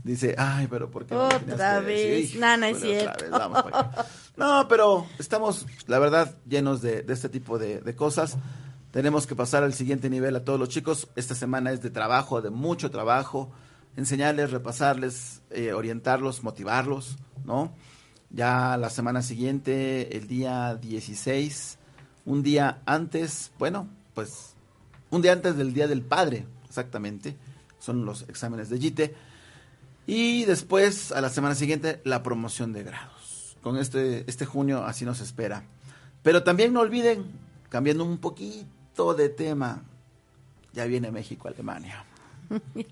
Dice, ay, pero ¿por qué no Otra vez. No, no es cierto. vamos pero estamos, la verdad, llenos de, de este tipo de, de cosas. Tenemos que pasar al siguiente nivel a todos los chicos. Esta semana es de trabajo, de mucho trabajo. Enseñarles, repasarles, eh, orientarlos, motivarlos, ¿no? Ya la semana siguiente, el día 16, un día antes, bueno, pues un día antes del Día del Padre, exactamente, son los exámenes de JITE. Y después, a la semana siguiente, la promoción de grados. Con este, este junio así nos espera. Pero también no olviden, cambiando un poquito de tema, ya viene México-Alemania.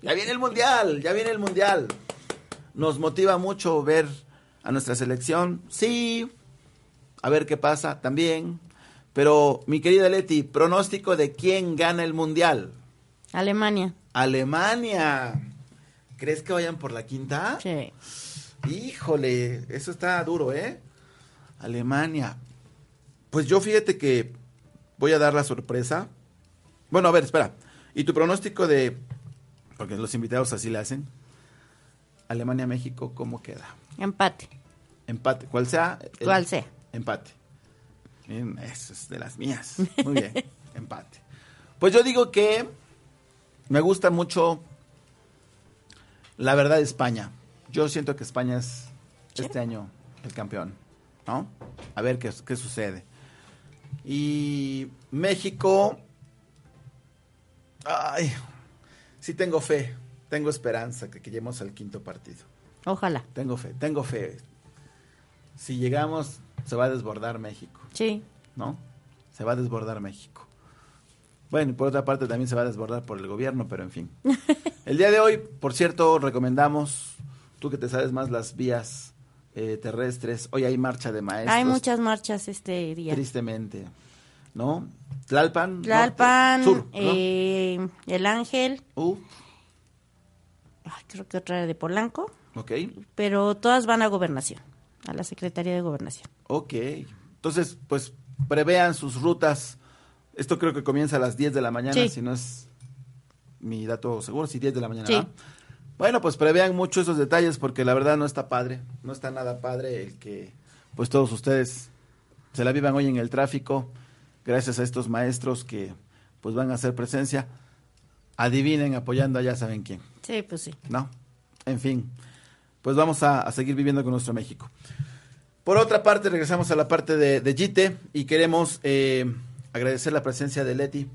Ya viene el Mundial, ya viene el Mundial. Nos motiva mucho ver a nuestra selección, sí, a ver qué pasa también. Pero, mi querida Leti, pronóstico de quién gana el Mundial. Alemania. Alemania. ¿Crees que vayan por la quinta? Sí. Híjole, eso está duro, ¿eh? Alemania. Pues yo fíjate que voy a dar la sorpresa. Bueno, a ver, espera. ¿Y tu pronóstico de... Porque los invitados así le hacen. Alemania-México, ¿cómo queda? Empate. Empate. ¿Cuál sea? el- Cual sea. Empate. Eso es de las mías. Muy bien, empate. Pues yo digo que me gusta mucho la verdad España. Yo siento que España es este año el campeón, ¿no? A ver qué, qué sucede. Y México, ay, sí tengo fe, tengo esperanza que, que lleguemos al quinto partido. Ojalá. Tengo fe, tengo fe. Si llegamos, se va a desbordar México, Sí. ¿no? Se va a desbordar México. Bueno, y por otra parte también se va a desbordar por el gobierno, pero en fin. El día de hoy, por cierto, recomendamos, tú que te sabes más las vías eh, terrestres, hoy hay marcha de maestros. Hay muchas marchas este día. Tristemente, ¿no? Tlalpan. Tlalpan, norte, sur, ¿no? eh, El Ángel, Uh, ay, creo que otra de Polanco, ok, pero todas van a gobernación, a la Secretaría de Gobernación. ok. Entonces, pues, prevean sus rutas. Esto creo que comienza a las 10 de la mañana, Sí. si no es mi dato seguro, si 10 de la mañana. Bueno, pues prevean mucho esos detalles porque la verdad no está padre, no está nada padre el que pues todos ustedes se la vivan hoy en el tráfico gracias a estos maestros que pues van a hacer presencia. Adivinen apoyando a ya saben quién. Sí, pues sí. ¿no? En fin, pues vamos a, a seguir viviendo con nuestro México. Por otra parte, regresamos a la parte de, de Gite y queremos eh, agradecer la presencia de Leti.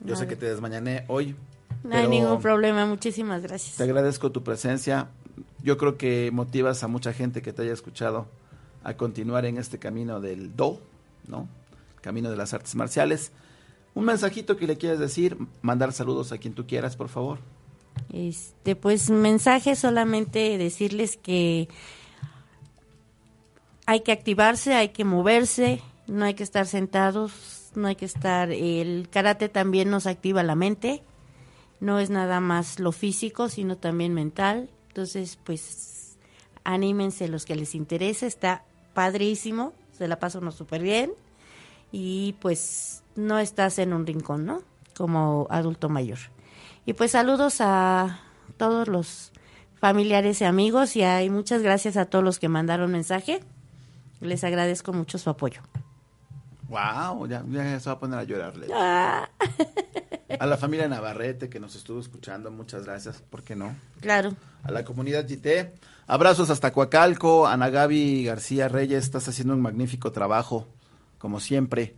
Yo sé que te desmañané hoy. No hay ningún problema, muchísimas gracias. Te agradezco tu presencia. Yo creo que motivas a mucha gente que te haya escuchado a continuar en este camino del Do, ¿no? Camino de las artes marciales. Un mensajito que le quieras decir, mandar saludos a quien tú quieras, por favor. Este, pues mensaje solamente decirles que hay que activarse, hay que moverse, no hay que estar sentados, no hay que estar el karate también nos activa la mente. No es nada más lo físico, sino también mental. Entonces, pues anímense los que les interese, está padrísimo, se la pasa uno súper bien y pues no estás en un rincón, ¿no? Como adulto mayor. Y pues saludos a todos los familiares y amigos y hay muchas gracias a todos los que mandaron mensaje. Les agradezco mucho su apoyo. Wow, ya, ya se va a poner a llorarle. Ah, A la familia Navarrete que nos estuvo escuchando, muchas gracias, ¿por qué no? claro. A la comunidad GT, abrazos hasta Coacalco, Ana Gaby García Reyes, estás haciendo un magnífico trabajo, como siempre.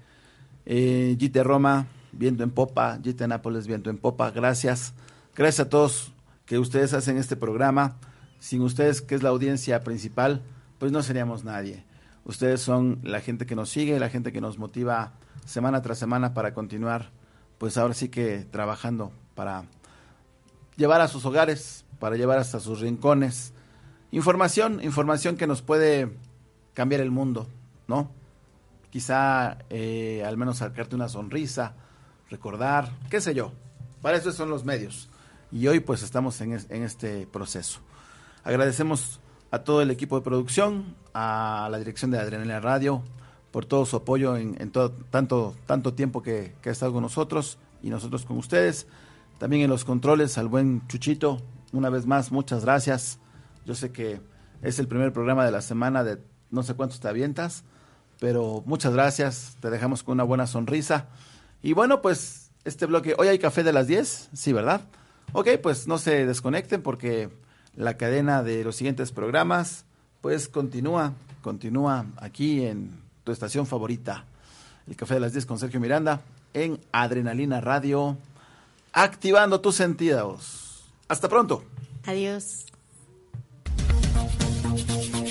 Eh, Roma, viento en popa, GT Nápoles, viento en popa, gracias. Gracias a todos que ustedes hacen este programa. Sin ustedes, que es la audiencia principal, pues no seríamos nadie. Ustedes son la gente que nos sigue, la gente que nos motiva semana tras semana para continuar, pues ahora sí que trabajando para llevar a sus hogares, para llevar hasta sus rincones. Información, información que nos puede cambiar el mundo, ¿no? Quizá eh, al menos sacarte una sonrisa, recordar, qué sé yo. Para eso son los medios. Y hoy pues estamos en, en este proceso. Agradecemos a todo el equipo de producción, a la dirección de Adrenalina Radio, por todo su apoyo en, en todo, tanto, tanto tiempo que, que ha estado con nosotros y nosotros con ustedes. También en los controles al buen Chuchito, una vez más, muchas gracias. Yo sé que es el primer programa de la semana de no sé cuántos te avientas, pero muchas gracias, te dejamos con una buena sonrisa. Y bueno, pues este bloque, hoy hay café de las 10, sí, ¿verdad? Ok, pues no se desconecten porque la cadena de los siguientes programas pues continúa, continúa aquí en tu estación favorita, el café de las 10 con Sergio Miranda en Adrenalina Radio, activando tus sentidos. Hasta pronto. Adiós.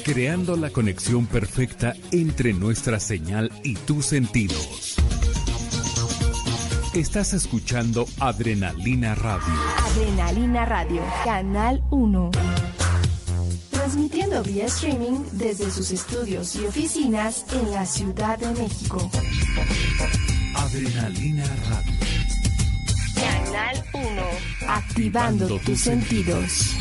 Creando la conexión perfecta entre nuestra señal y tus sentidos. Estás escuchando Adrenalina Radio. Adrenalina Radio, Canal 1. Transmitiendo vía streaming desde sus estudios y oficinas en la Ciudad de México. Adrenalina Radio. Canal 1. Activando tus sentidos.